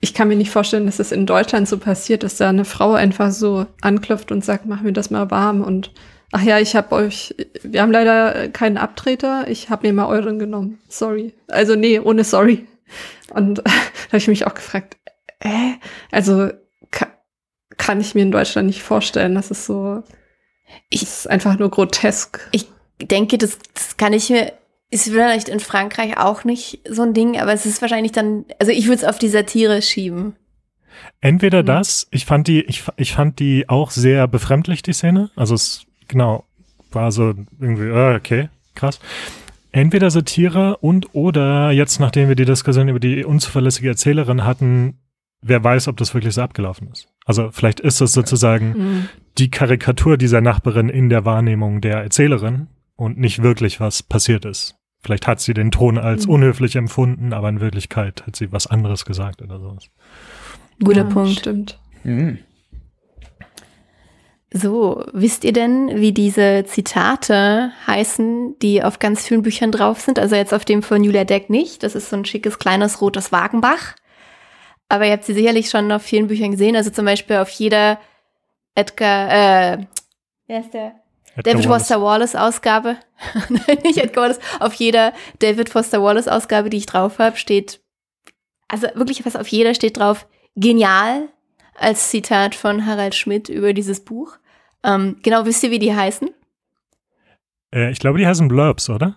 Speaker 2: ich kann mir nicht vorstellen, dass es das in Deutschland so passiert, dass da eine Frau einfach so anklopft und sagt, mach mir das mal warm und ach ja, ich habe euch, wir haben leider keinen Abtreter, ich habe mir mal euren genommen. Sorry. Also nee, ohne sorry. Und <laughs> da habe ich mich auch gefragt, äh, also ka kann ich mir in Deutschland nicht vorstellen, dass es so ich, ist einfach nur grotesk.
Speaker 1: Ich denke, das, das kann ich mir, ist vielleicht in Frankreich auch nicht so ein Ding, aber es ist wahrscheinlich dann, also ich würde es auf die Satire schieben.
Speaker 3: Entweder mhm. das, ich fand die, ich, ich fand die auch sehr befremdlich, die Szene. Also es, genau, war so irgendwie, äh, okay, krass. Entweder Satire und oder jetzt, nachdem wir die Diskussion über die unzuverlässige Erzählerin hatten, wer weiß, ob das wirklich so abgelaufen ist. Also vielleicht ist das sozusagen mhm. die Karikatur dieser Nachbarin in der Wahrnehmung der Erzählerin und nicht wirklich was passiert ist. Vielleicht hat sie den Ton als mhm. unhöflich empfunden, aber in Wirklichkeit hat sie was anderes gesagt oder sowas.
Speaker 1: Guter ja, Punkt.
Speaker 2: Stimmt.
Speaker 1: Mhm. So, wisst ihr denn, wie diese Zitate heißen, die auf ganz vielen Büchern drauf sind? Also jetzt auf dem von Julia Deck nicht. Das ist so ein schickes kleines rotes Wagenbach. Aber ihr habt sie sicherlich schon auf vielen Büchern gesehen. Also zum Beispiel auf jeder Edgar, äh, wer ist der? David Wallace. Foster Wallace Ausgabe. <laughs> Nein, nicht Edgar Wallace. Auf jeder David Foster Wallace Ausgabe, die ich drauf habe, steht, also wirklich fast auf jeder steht drauf, genial, als Zitat von Harald Schmidt über dieses Buch. Ähm, genau, wisst ihr, wie die heißen?
Speaker 3: Äh, ich glaube, die heißen Blurbs, oder?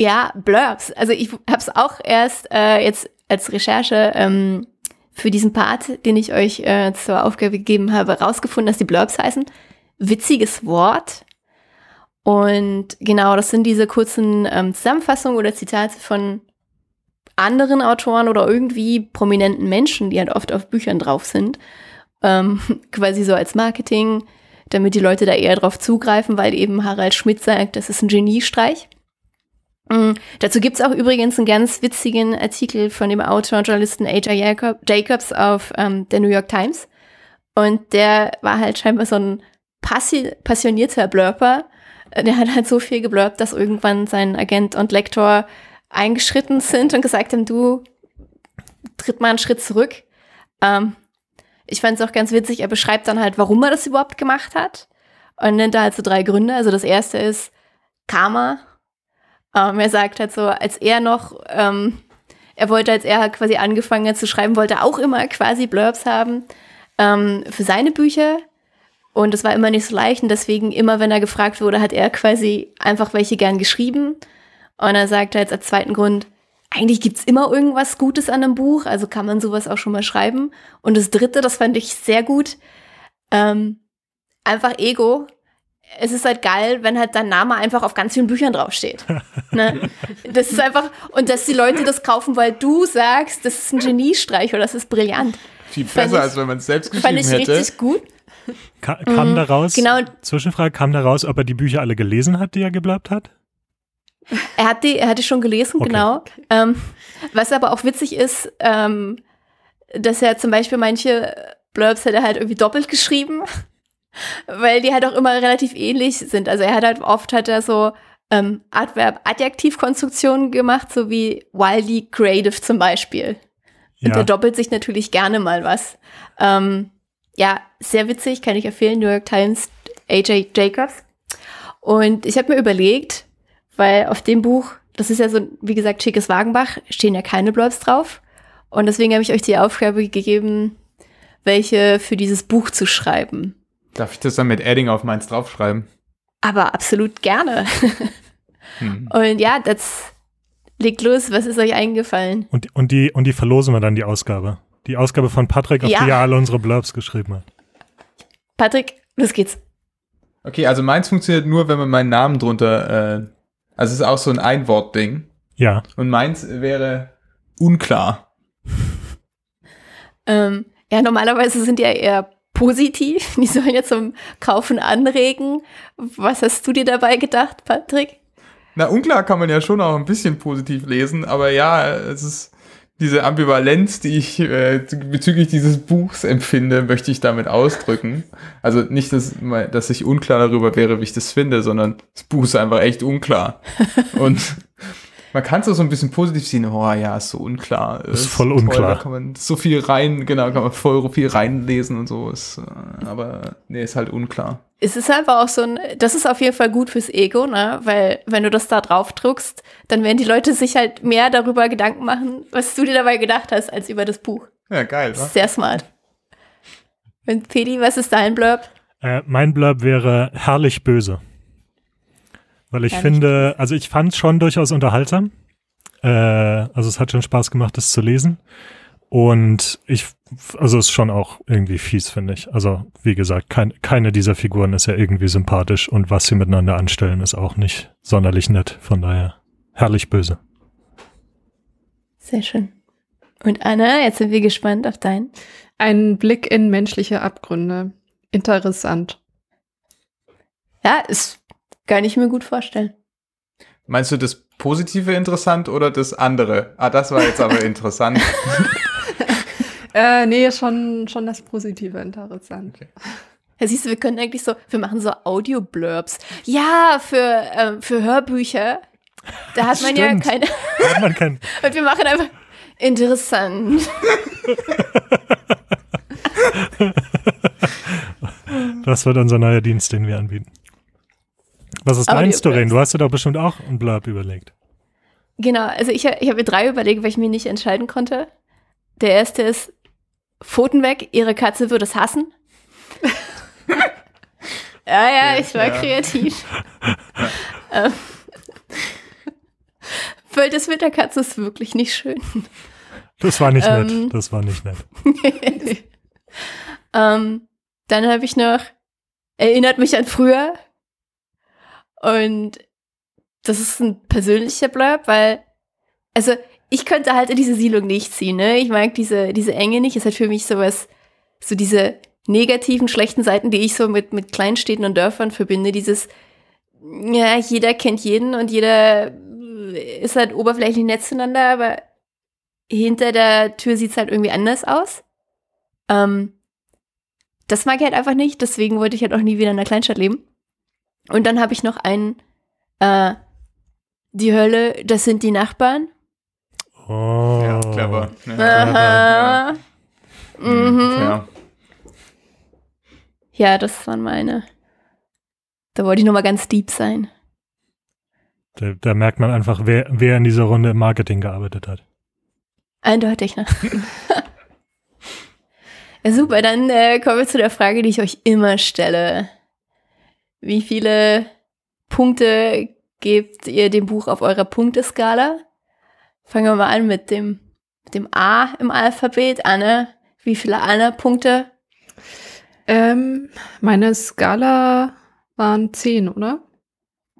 Speaker 1: Ja, Blurbs. Also ich habe es auch erst äh, jetzt als Recherche ähm, für diesen Part, den ich euch äh, zur Aufgabe gegeben habe, rausgefunden, dass die Blurbs heißen. Witziges Wort. Und genau, das sind diese kurzen ähm, Zusammenfassungen oder Zitate von anderen Autoren oder irgendwie prominenten Menschen, die halt oft auf Büchern drauf sind. Ähm, <laughs> quasi so als Marketing, damit die Leute da eher drauf zugreifen, weil eben Harald Schmidt sagt, das ist ein Geniestreich. Mhm. Dazu gibt's auch übrigens einen ganz witzigen Artikel von dem Autor und Journalisten A.J. Jacob, Jacobs auf ähm, der New York Times. Und der war halt scheinbar so ein passi passionierter Blurper. Der hat halt so viel geblurbt, dass irgendwann sein Agent und Lektor eingeschritten sind und gesagt haben, du tritt mal einen Schritt zurück. Ähm, ich fand es auch ganz witzig, er beschreibt dann halt, warum er das überhaupt gemacht hat und nennt da halt so drei Gründe. Also das erste ist Karma, ähm, er sagt halt so, als er noch, ähm, er wollte, als er quasi angefangen hat zu schreiben, wollte er auch immer quasi Blurbs haben ähm, für seine Bücher. Und das war immer nicht so leicht. Und deswegen, immer wenn er gefragt wurde, hat er quasi einfach welche gern geschrieben. Und er sagt halt als zweiten Grund, eigentlich gibt's immer irgendwas Gutes an einem Buch, also kann man sowas auch schon mal schreiben. Und das dritte, das fand ich sehr gut, ähm, einfach Ego es ist halt geil, wenn halt dein Name einfach auf ganz vielen Büchern draufsteht. <laughs> ne? Das ist einfach, und dass die Leute das kaufen, weil du sagst, das ist ein Geniestreich oder das ist brillant.
Speaker 4: Viel besser, ich, als wenn man es selbst geschrieben hätte. Fand ich
Speaker 1: hätte. richtig gut.
Speaker 3: Ka kam mhm, daraus, genau. Zwischenfrage, kam daraus, ob er die Bücher alle gelesen hat, die er geblabbt hat?
Speaker 1: Er hat die, er hat die schon gelesen, okay. genau. Ähm, was aber auch witzig ist, ähm, dass er zum Beispiel manche Blurbs hat er halt irgendwie doppelt geschrieben <laughs> weil die halt auch immer relativ ähnlich sind. Also er hat halt oft hat er so ähm, Adverb-Adjektivkonstruktionen gemacht, so wie wildly creative zum Beispiel. Ja. Und da doppelt sich natürlich gerne mal was. Ähm, ja, sehr witzig, kann ich empfehlen, New York Times, AJ Jacobs. Und ich habe mir überlegt, weil auf dem Buch das ist ja so, wie gesagt, schickes Wagenbach, stehen ja keine Blurbs drauf. Und deswegen habe ich euch die Aufgabe gegeben, welche für dieses Buch zu schreiben.
Speaker 4: Darf ich das dann mit Adding auf meins draufschreiben?
Speaker 1: Aber absolut gerne. <laughs>
Speaker 4: Hm.
Speaker 1: Und ja, das legt los. Was ist euch eingefallen?
Speaker 3: Und, und, die, und die verlosen wir dann, die Ausgabe. Die Ausgabe von Patrick, auf
Speaker 1: Ja.
Speaker 3: die er alle unsere Blurbs geschrieben hat.
Speaker 1: Patrick, los geht's.
Speaker 4: Okay, also meins funktioniert nur, wenn man meinen Namen drunter, äh, also es ist auch so ein Einwort-Ding.
Speaker 3: Ja.
Speaker 4: Und meins wäre unklar.
Speaker 1: Ähm, ja, normalerweise sind die ja eher positiv. Die sollen ja zum Kaufen anregen. Was hast du dir dabei gedacht, Patrick?
Speaker 4: Na, unklar kann man ja schon auch ein bisschen positiv lesen, aber ja, es ist diese Ambivalenz, die ich äh, bezüglich dieses Buchs empfinde, möchte ich damit ausdrücken. Also nicht, dass, dass ich unklar darüber wäre, wie ich das finde, sondern das Buch ist einfach echt unklar. Und man kann es auch so ein bisschen positiv sehen, oh ja, ist so unklar.
Speaker 3: Ist
Speaker 4: Äh,
Speaker 3: voll
Speaker 4: Spoiler,
Speaker 3: unklar.
Speaker 4: Kann man so viel rein, genau, kann man voll viel reinlesen und so. Ist, äh, aber nee, ist halt unklar.
Speaker 1: Es ist einfach auch so ein, das ist auf jeden Fall gut fürs Ego, ne? Weil wenn du das da drauf druckst, dann werden die Leute sich halt mehr darüber Gedanken machen, was du dir dabei gedacht hast, als über das Buch.
Speaker 4: Ja, geil,
Speaker 1: ist sehr smart. Und Pedi, was ist dein Blurb?
Speaker 3: Äh, mein Blurb wäre herrlich böse. Weil ich
Speaker 1: Herrlich
Speaker 3: finde, also ich fand es schon durchaus unterhaltsam. Äh, also es hat schon Spaß gemacht, das zu lesen. Und ich, also es ist schon auch irgendwie fies, finde ich. Also wie gesagt, kein, keine dieser Figuren ist ja irgendwie sympathisch und was sie miteinander anstellen, ist auch nicht sonderlich nett. Von daher herrlich böse.
Speaker 1: Sehr schön. Und Anna, jetzt sind wir gespannt auf deinen.
Speaker 2: Ein Blick in menschliche Abgründe. Interessant.
Speaker 1: Ja, ist, kann ich mir gut vorstellen.
Speaker 4: Meinst du das Positive interessant oder das andere? Ah, das war jetzt aber <laughs> interessant. <laughs>
Speaker 2: Äh, nee, schon, schon das Positive interessant.
Speaker 1: Ja, siehst du, wir können eigentlich so, wir machen so Audio-Blurbs. Ja, für, ähm, für Hörbücher. Da hat man ja
Speaker 3: Stimmt.
Speaker 1: keine.
Speaker 3: Hat man kein, <laughs>
Speaker 1: Und wir machen einfach interessant.
Speaker 3: das wird unser neuer Dienst, den wir anbieten. Was ist deins,
Speaker 1: Audioblurbs.
Speaker 3: Doreen? Du hast dir doch bestimmt auch einen Blurb überlegt.
Speaker 1: Genau, also ich, ich habe mir drei überlegt, weil ich mich nicht entscheiden konnte. Der erste ist Pfoten weg, ihre Katze würde es hassen. <laughs> ja, ja, ich war
Speaker 4: Ja.
Speaker 1: kreativ. <laughs> ähm, weil das mit der Katze ist wirklich nicht schön.
Speaker 3: Das war nicht
Speaker 1: Ähm.
Speaker 3: nett. Das war nicht nett. <laughs>
Speaker 1: ähm, dann habe ich noch, erinnert mich an früher. Und das ist ein persönlicher Blurb, weil, also ich könnte halt in diese Siedlung nicht ziehen, ne? Ich mag diese, diese Enge nicht. Es hat für mich sowas, so diese negativen, schlechten Seiten, die ich so mit, mit Kleinstädten und Dörfern verbinde. Dieses, ja, jeder kennt jeden und jeder ist halt oberflächlich nett zueinander, aber hinter der Tür sieht's halt irgendwie anders aus. Ähm, das mag ich halt einfach nicht, deswegen wollte ich halt auch nie wieder in einer Kleinstadt leben. Und dann habe ich noch einen, äh, die Hölle, das sind die Nachbarn.
Speaker 3: Oh.
Speaker 4: Ja, clever. Ja,
Speaker 1: Aha. Mhm.
Speaker 4: Ja.
Speaker 1: Ja, das waren meine. Da wollte ich nochmal ganz deep sein.
Speaker 3: Da, da merkt man einfach, wer, wer in dieser Runde im Marketing gearbeitet hat.
Speaker 1: Eindeutig, ne? <laughs> ja, super, dann äh, kommen wir zu der Frage, die ich euch immer stelle. Wie viele Punkte gebt ihr dem Buch auf eurer Punkteskala? Fangen wir mal an mit dem, mit dem A im Alphabet. Anne, wie viele Anne-Punkte?
Speaker 2: Ähm, meine Skala waren 10, oder?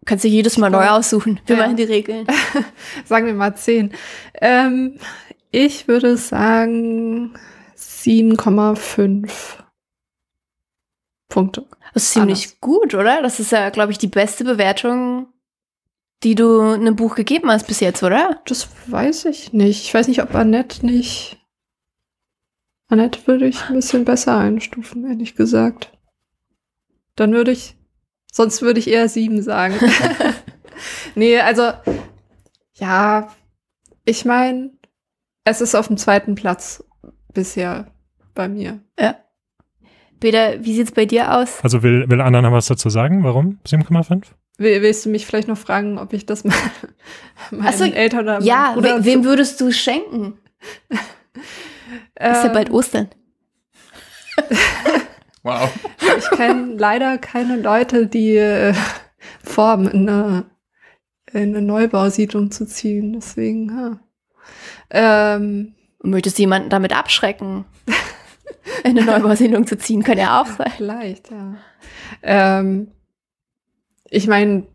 Speaker 1: Kannst du jedes Mal neu
Speaker 2: glaub-
Speaker 1: aussuchen. Wir
Speaker 2: Ja.
Speaker 1: machen die Regeln. <laughs>
Speaker 2: Sagen wir mal 10. Ähm, ich würde sagen 7,5 Punkte.
Speaker 1: Das ist ziemlich
Speaker 2: Anders.
Speaker 1: gut, oder? Das ist ja, glaube ich, die beste Bewertung, die du einem Buch gegeben hast bis jetzt, oder?
Speaker 2: Das weiß ich nicht. Ich weiß nicht, ob Annette nicht. Annette würde ich ein bisschen besser einstufen, ehrlich gesagt. Dann würde ich. Sonst würde ich eher sieben sagen. <laughs> nee, also. Ja. Ich meine, es ist auf dem zweiten Platz bisher bei mir.
Speaker 1: Peter, wie sieht's bei dir aus?
Speaker 3: Also will, will Anna noch was dazu sagen? Warum 7,5?
Speaker 2: Will- Willst du mich vielleicht noch fragen, ob ich das mal <laughs> meinen
Speaker 1: Ach so,
Speaker 2: Eltern oder meinem
Speaker 1: Ja, we wem würdest du schenken? Ist ja
Speaker 2: Ähm,
Speaker 1: bald Ostern. <laughs>
Speaker 4: Wow.
Speaker 2: Ich kenne leider keine Leute, die äh, vorhaben, in eine, in eine Neubausiedlung zu ziehen. Deswegen, ja. Ähm,
Speaker 1: Möchtest du jemanden damit abschrecken, <laughs> in <laughs> eine Neubausiedlung zu ziehen? Kann ja auch sein.
Speaker 2: vielleicht, ja. Ähm, ich meine,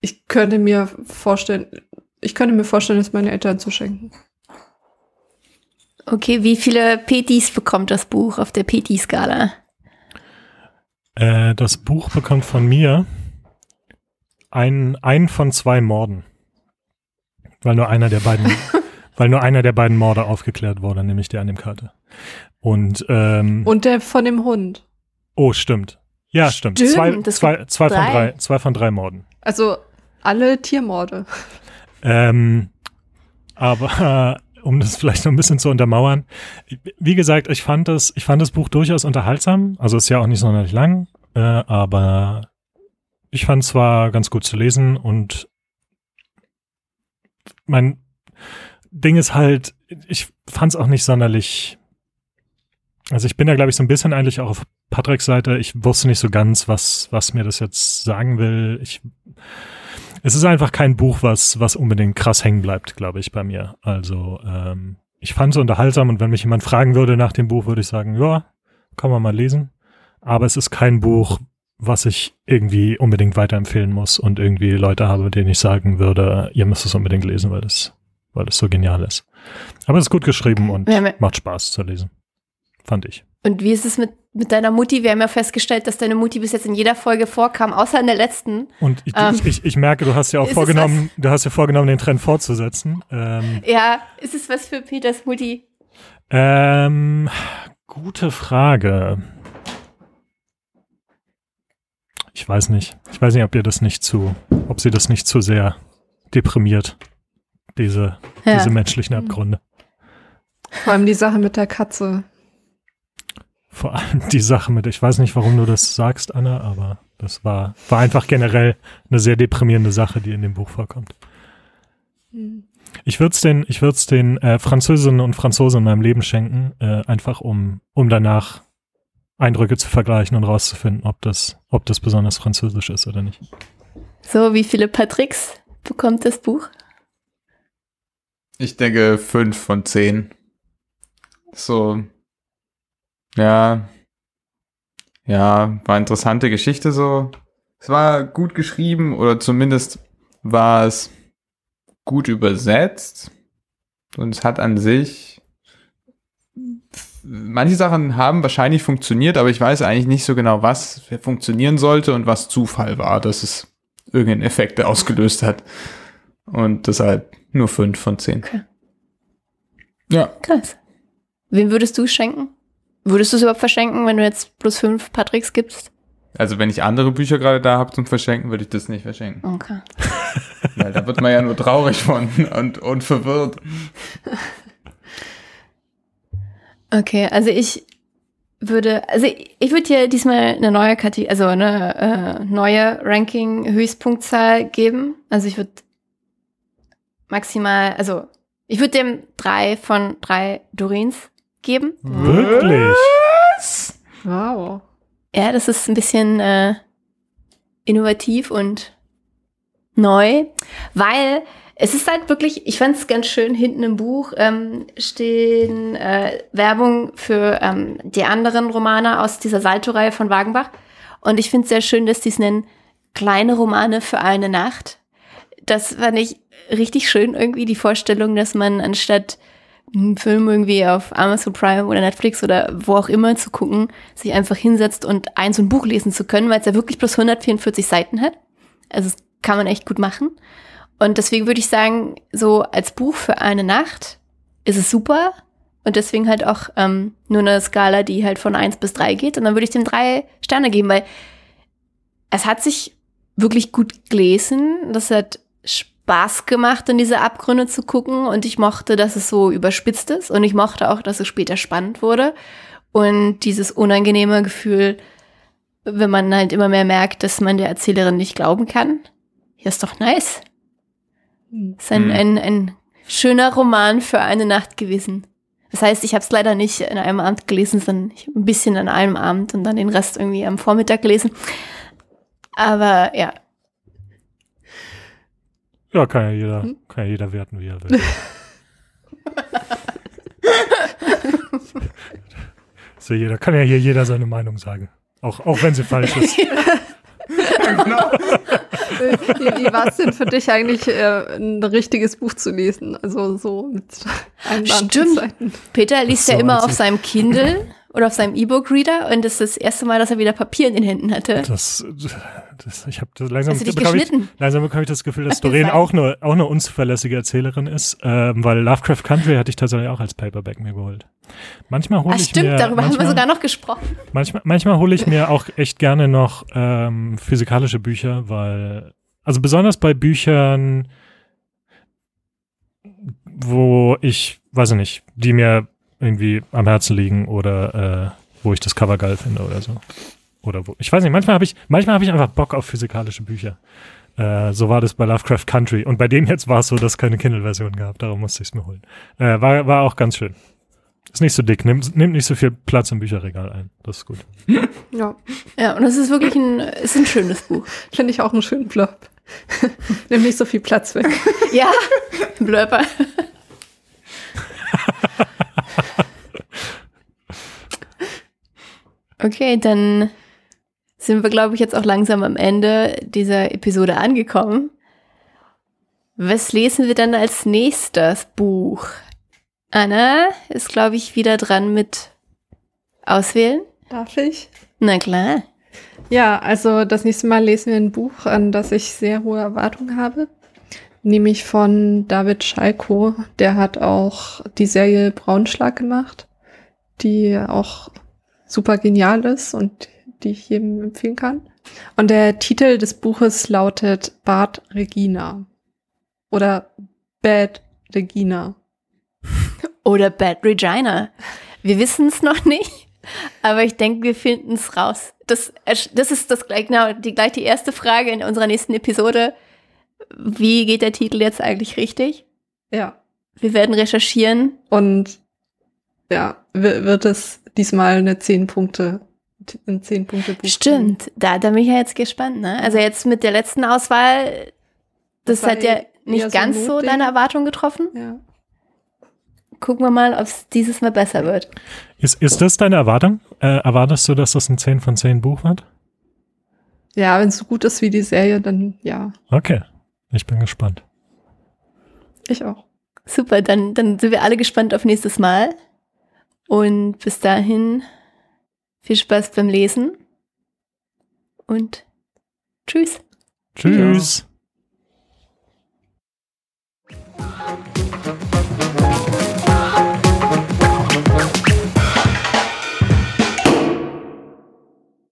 Speaker 2: ich könnte mir vorstellen, ich könnte mir vorstellen, es meine Eltern zu schenken.
Speaker 1: Okay, wie viele Petis bekommt das Buch auf der Peti-Skala?
Speaker 3: Äh, das Buch bekommt von mir ein, ein von zwei Morden. Weil nur einer der beiden, <laughs> weil nur einer der beiden Morde aufgeklärt wurde, nämlich der an dem Karte. Und, ähm,
Speaker 2: Und der von dem Hund.
Speaker 3: oh, stimmt. Ja, stimmt.
Speaker 1: Stimmt,
Speaker 3: zwei, zwei, zwei, von
Speaker 1: drei.
Speaker 3: drei, zwei von drei Morden.
Speaker 2: Also alle Tiermorde.
Speaker 3: Ähm, aber äh, <laughs> um das vielleicht noch ein bisschen zu untermauern, wie gesagt, ich fand das, ich fand das Buch durchaus unterhaltsam. Also ist ja auch nicht sonderlich lang, äh, aber ich fand es zwar ganz gut zu lesen und mein Ding ist halt, ich fand es auch nicht sonderlich. Also ich bin da, glaube ich, so ein bisschen eigentlich auch auf Patricks Seite. Ich wusste nicht so ganz, was, was mir das jetzt sagen will. Ich es ist einfach kein Buch, was, was unbedingt krass hängen bleibt, glaube ich, bei mir. Also, ähm, ich fand es unterhaltsam und wenn mich jemand fragen würde nach dem Buch, würde ich sagen, ja, kann man mal lesen. Aber es ist kein Buch, was ich irgendwie unbedingt weiterempfehlen muss und irgendwie Leute habe, denen ich sagen würde, ihr müsst es unbedingt lesen, weil das, weil das so genial ist. Aber es ist gut geschrieben und macht Spaß zu lesen. Fand ich.
Speaker 1: Und wie ist es mit, mit deiner Mutti? Wir haben ja festgestellt, dass deine Mutti bis jetzt in jeder Folge vorkam, außer in der letzten.
Speaker 3: Und ich,
Speaker 1: Ähm,
Speaker 3: ich, ich merke, du hast ja auch vorgenommen, du hast ja vorgenommen, den Trend fortzusetzen. Ähm,
Speaker 1: Ja, ist es was für Peters Mutti?
Speaker 3: Ähm, gute Frage. Ich weiß nicht. Ich weiß nicht, ob ihr das nicht zu, ob sie das nicht zu sehr deprimiert, diese,
Speaker 1: Ja.
Speaker 3: diese menschlichen Abgründe.
Speaker 2: Vor allem die Sache mit der Katze.
Speaker 3: Vor allem die Sache mit, ich weiß nicht, warum du das sagst, Anna, aber das war, war einfach generell eine sehr deprimierende Sache, die in dem Buch vorkommt. Ich würde es den, ich würd's den äh, Französinnen und Franzosen in meinem Leben schenken, äh, einfach um, um danach Eindrücke zu vergleichen und rauszufinden, ob das, ob das besonders französisch ist oder nicht.
Speaker 1: So, wie viele Patricks bekommt das Buch?
Speaker 4: Ich denke fünf von zehn. So. Ja. Ja, war interessante Geschichte so. Es war gut geschrieben oder zumindest war es gut übersetzt. Und es hat an sich. Manche Sachen haben wahrscheinlich funktioniert, aber ich weiß eigentlich nicht so genau, was funktionieren sollte und was Zufall war, dass es irgendeinen Effekt <laughs> ausgelöst hat. Und deshalb nur fünf von zehn.
Speaker 1: Okay.
Speaker 4: Ja.
Speaker 1: Krass. Wem würdest du schenken? Würdest du es überhaupt verschenken, wenn du jetzt plus fünf Patricks gibst?
Speaker 4: Also wenn ich andere Bücher gerade da habe zum Verschenken, würde ich das nicht verschenken.
Speaker 1: Okay. <laughs>
Speaker 4: Weil da wird man ja nur traurig von und, und verwirrt.
Speaker 1: Okay, also ich würde, also ich würde dir diesmal eine neue Kategorie, also eine äh, neue Ranking-Höchstpunktzahl geben. Also ich würde maximal, also ich würde dem drei von drei Dorins geben.
Speaker 3: Wirklich?
Speaker 2: Wow.
Speaker 1: Ja, das ist ein bisschen äh, innovativ und neu, weil es ist halt wirklich, ich fand es ganz schön, hinten im Buch ähm, stehen äh, Werbung für ähm, die anderen Romane aus dieser Salto-Reihe von Wagenbach. Und ich finde es sehr schön, dass die es nennen, kleine Romane für eine Nacht. Das fand ich richtig schön irgendwie, die Vorstellung, dass man anstatt einen Film irgendwie auf Amazon Prime oder Netflix oder wo auch immer zu gucken, sich einfach hinsetzt und ein so ein Buch lesen zu können, weil es ja wirklich bloß 144 Seiten hat. Also das kann man echt gut machen. Und deswegen würde ich sagen, so als Buch für eine Nacht ist es super. Und deswegen halt auch ähm, nur eine Skala, die halt von eins bis drei geht. Und dann würde ich dem drei Sterne geben, weil es hat sich wirklich gut gelesen. Das hat Spaß gemacht, in diese Abgründe zu gucken. Und ich mochte, dass es so überspitzt ist. Und ich mochte auch, dass es später spannend wurde. Und dieses unangenehme Gefühl wenn man halt immer mehr merkt, dass man der Erzählerin nicht glauben kann. Ja, ist doch nice. Ist ein,
Speaker 4: Hm.
Speaker 1: ein, ein schöner Roman für eine Nacht gewesen. Das heißt, ich habe es leider nicht in einem Abend gelesen, sondern ich ein bisschen an einem Abend und dann den Rest irgendwie am Vormittag gelesen. Aber ja,
Speaker 3: Ja, kann ja jeder,
Speaker 2: Hm?
Speaker 3: kann ja jeder werten, wie er will. <laughs> so jeder, kann ja hier jeder seine Meinung sagen. Auch, auch wenn sie falsch ist. <laughs>
Speaker 4: genau.
Speaker 2: Wie, wie war es denn für dich eigentlich, äh, ein richtiges Buch zu lesen? Also so mit
Speaker 1: Stimmt. Peter liest
Speaker 3: so,
Speaker 1: ja immer auf seinem Kindle oder auf seinem E-Book-Reader und das ist das erste Mal, dass er wieder Papier in den Händen hatte.
Speaker 3: Das, das, ich habe langsam,
Speaker 1: Hast du dich
Speaker 3: bekomme ich,
Speaker 1: geschnitten?
Speaker 3: langsam bekomme ich das Gefühl, dass Doreen auch eine, auch eine unzuverlässige Erzählerin ist, ähm, weil Lovecraft Country hatte ich tatsächlich auch als Paperback mir geholt. Manchmal hole
Speaker 1: Ah,
Speaker 3: ich
Speaker 1: stimmt,
Speaker 3: mir,
Speaker 1: darüber haben wir
Speaker 3: manchmal,
Speaker 1: sogar noch gesprochen.
Speaker 3: Manchmal, manchmal hole ich mir <laughs> auch echt gerne noch ähm, physikalische Bücher, weil, also besonders bei Büchern, wo ich, weiß ich nicht, die mir irgendwie am Herzen liegen oder äh, wo ich das Cover geil finde oder so. Oder wo, ich weiß nicht, manchmal habe ich, manchmal habe ich einfach Bock auf physikalische Bücher. Äh, so war das bei Lovecraft Country. Und bei dem jetzt war es so, dass es keine Kindle-Version gab, darum musste ich es mir holen. Äh, war, war auch ganz schön. Ist nicht so dick, nimmt, nimmt nicht so viel Platz im Bücherregal ein. Das ist gut.
Speaker 2: Ja,
Speaker 1: Ja, und es ist wirklich ein, ist ein schönes Buch.
Speaker 2: finde ich auch einen schönen Blurb. <laughs> Nimm nicht so viel Platz weg.
Speaker 1: Ja, <laughs> Blurper. <laughs> Okay, dann sind wir, glaube ich, jetzt auch langsam am Ende dieser Episode angekommen. Was lesen wir dann als nächstes Buch? Anna ist, glaube ich, wieder dran mit Auswählen.
Speaker 2: Darf ich?
Speaker 1: Na klar.
Speaker 2: Ja, also das nächste Mal lesen wir ein Buch, an das ich sehr hohe Erwartungen habe. Nämlich von David Schalko. Der hat auch die Serie Braunschlag gemacht, die auch super genial ist und die ich jedem empfehlen kann. Und der Titel des Buches lautet Bad Regina. Oder Bad Regina.
Speaker 1: Oder Bad Regina. Wir wissen es noch nicht, aber ich denke, wir finden es raus. Das, das ist das genau, die, gleich die erste Frage in unserer nächsten Episode. Wie geht der Titel jetzt eigentlich richtig?
Speaker 2: Ja.
Speaker 1: Wir werden recherchieren.
Speaker 2: Und ja, wi- wird es diesmal eine 10 Punkte, ein 10 Punkte Buch.
Speaker 1: Stimmt, da, da bin ich ja jetzt gespannt. Ne? Also jetzt mit der letzten Auswahl, das,
Speaker 2: Das
Speaker 1: hat ja nicht
Speaker 2: so
Speaker 1: ganz so deine Erwartung getroffen.
Speaker 2: Ja.
Speaker 1: Gucken wir mal, ob es dieses Mal besser wird.
Speaker 3: Ist, ist das deine Erwartung? Äh, erwartest du, dass das ein 10 von 10 Buch wird?
Speaker 2: Ja, wenn es so gut ist wie die Serie, dann ja,
Speaker 3: Okay. Ich bin gespannt.
Speaker 2: ich auch.
Speaker 1: Super, dann, dann sind wir alle gespannt auf nächstes Mal. Und bis dahin viel Spaß beim Lesen. Und tschüss.
Speaker 3: Tschüss.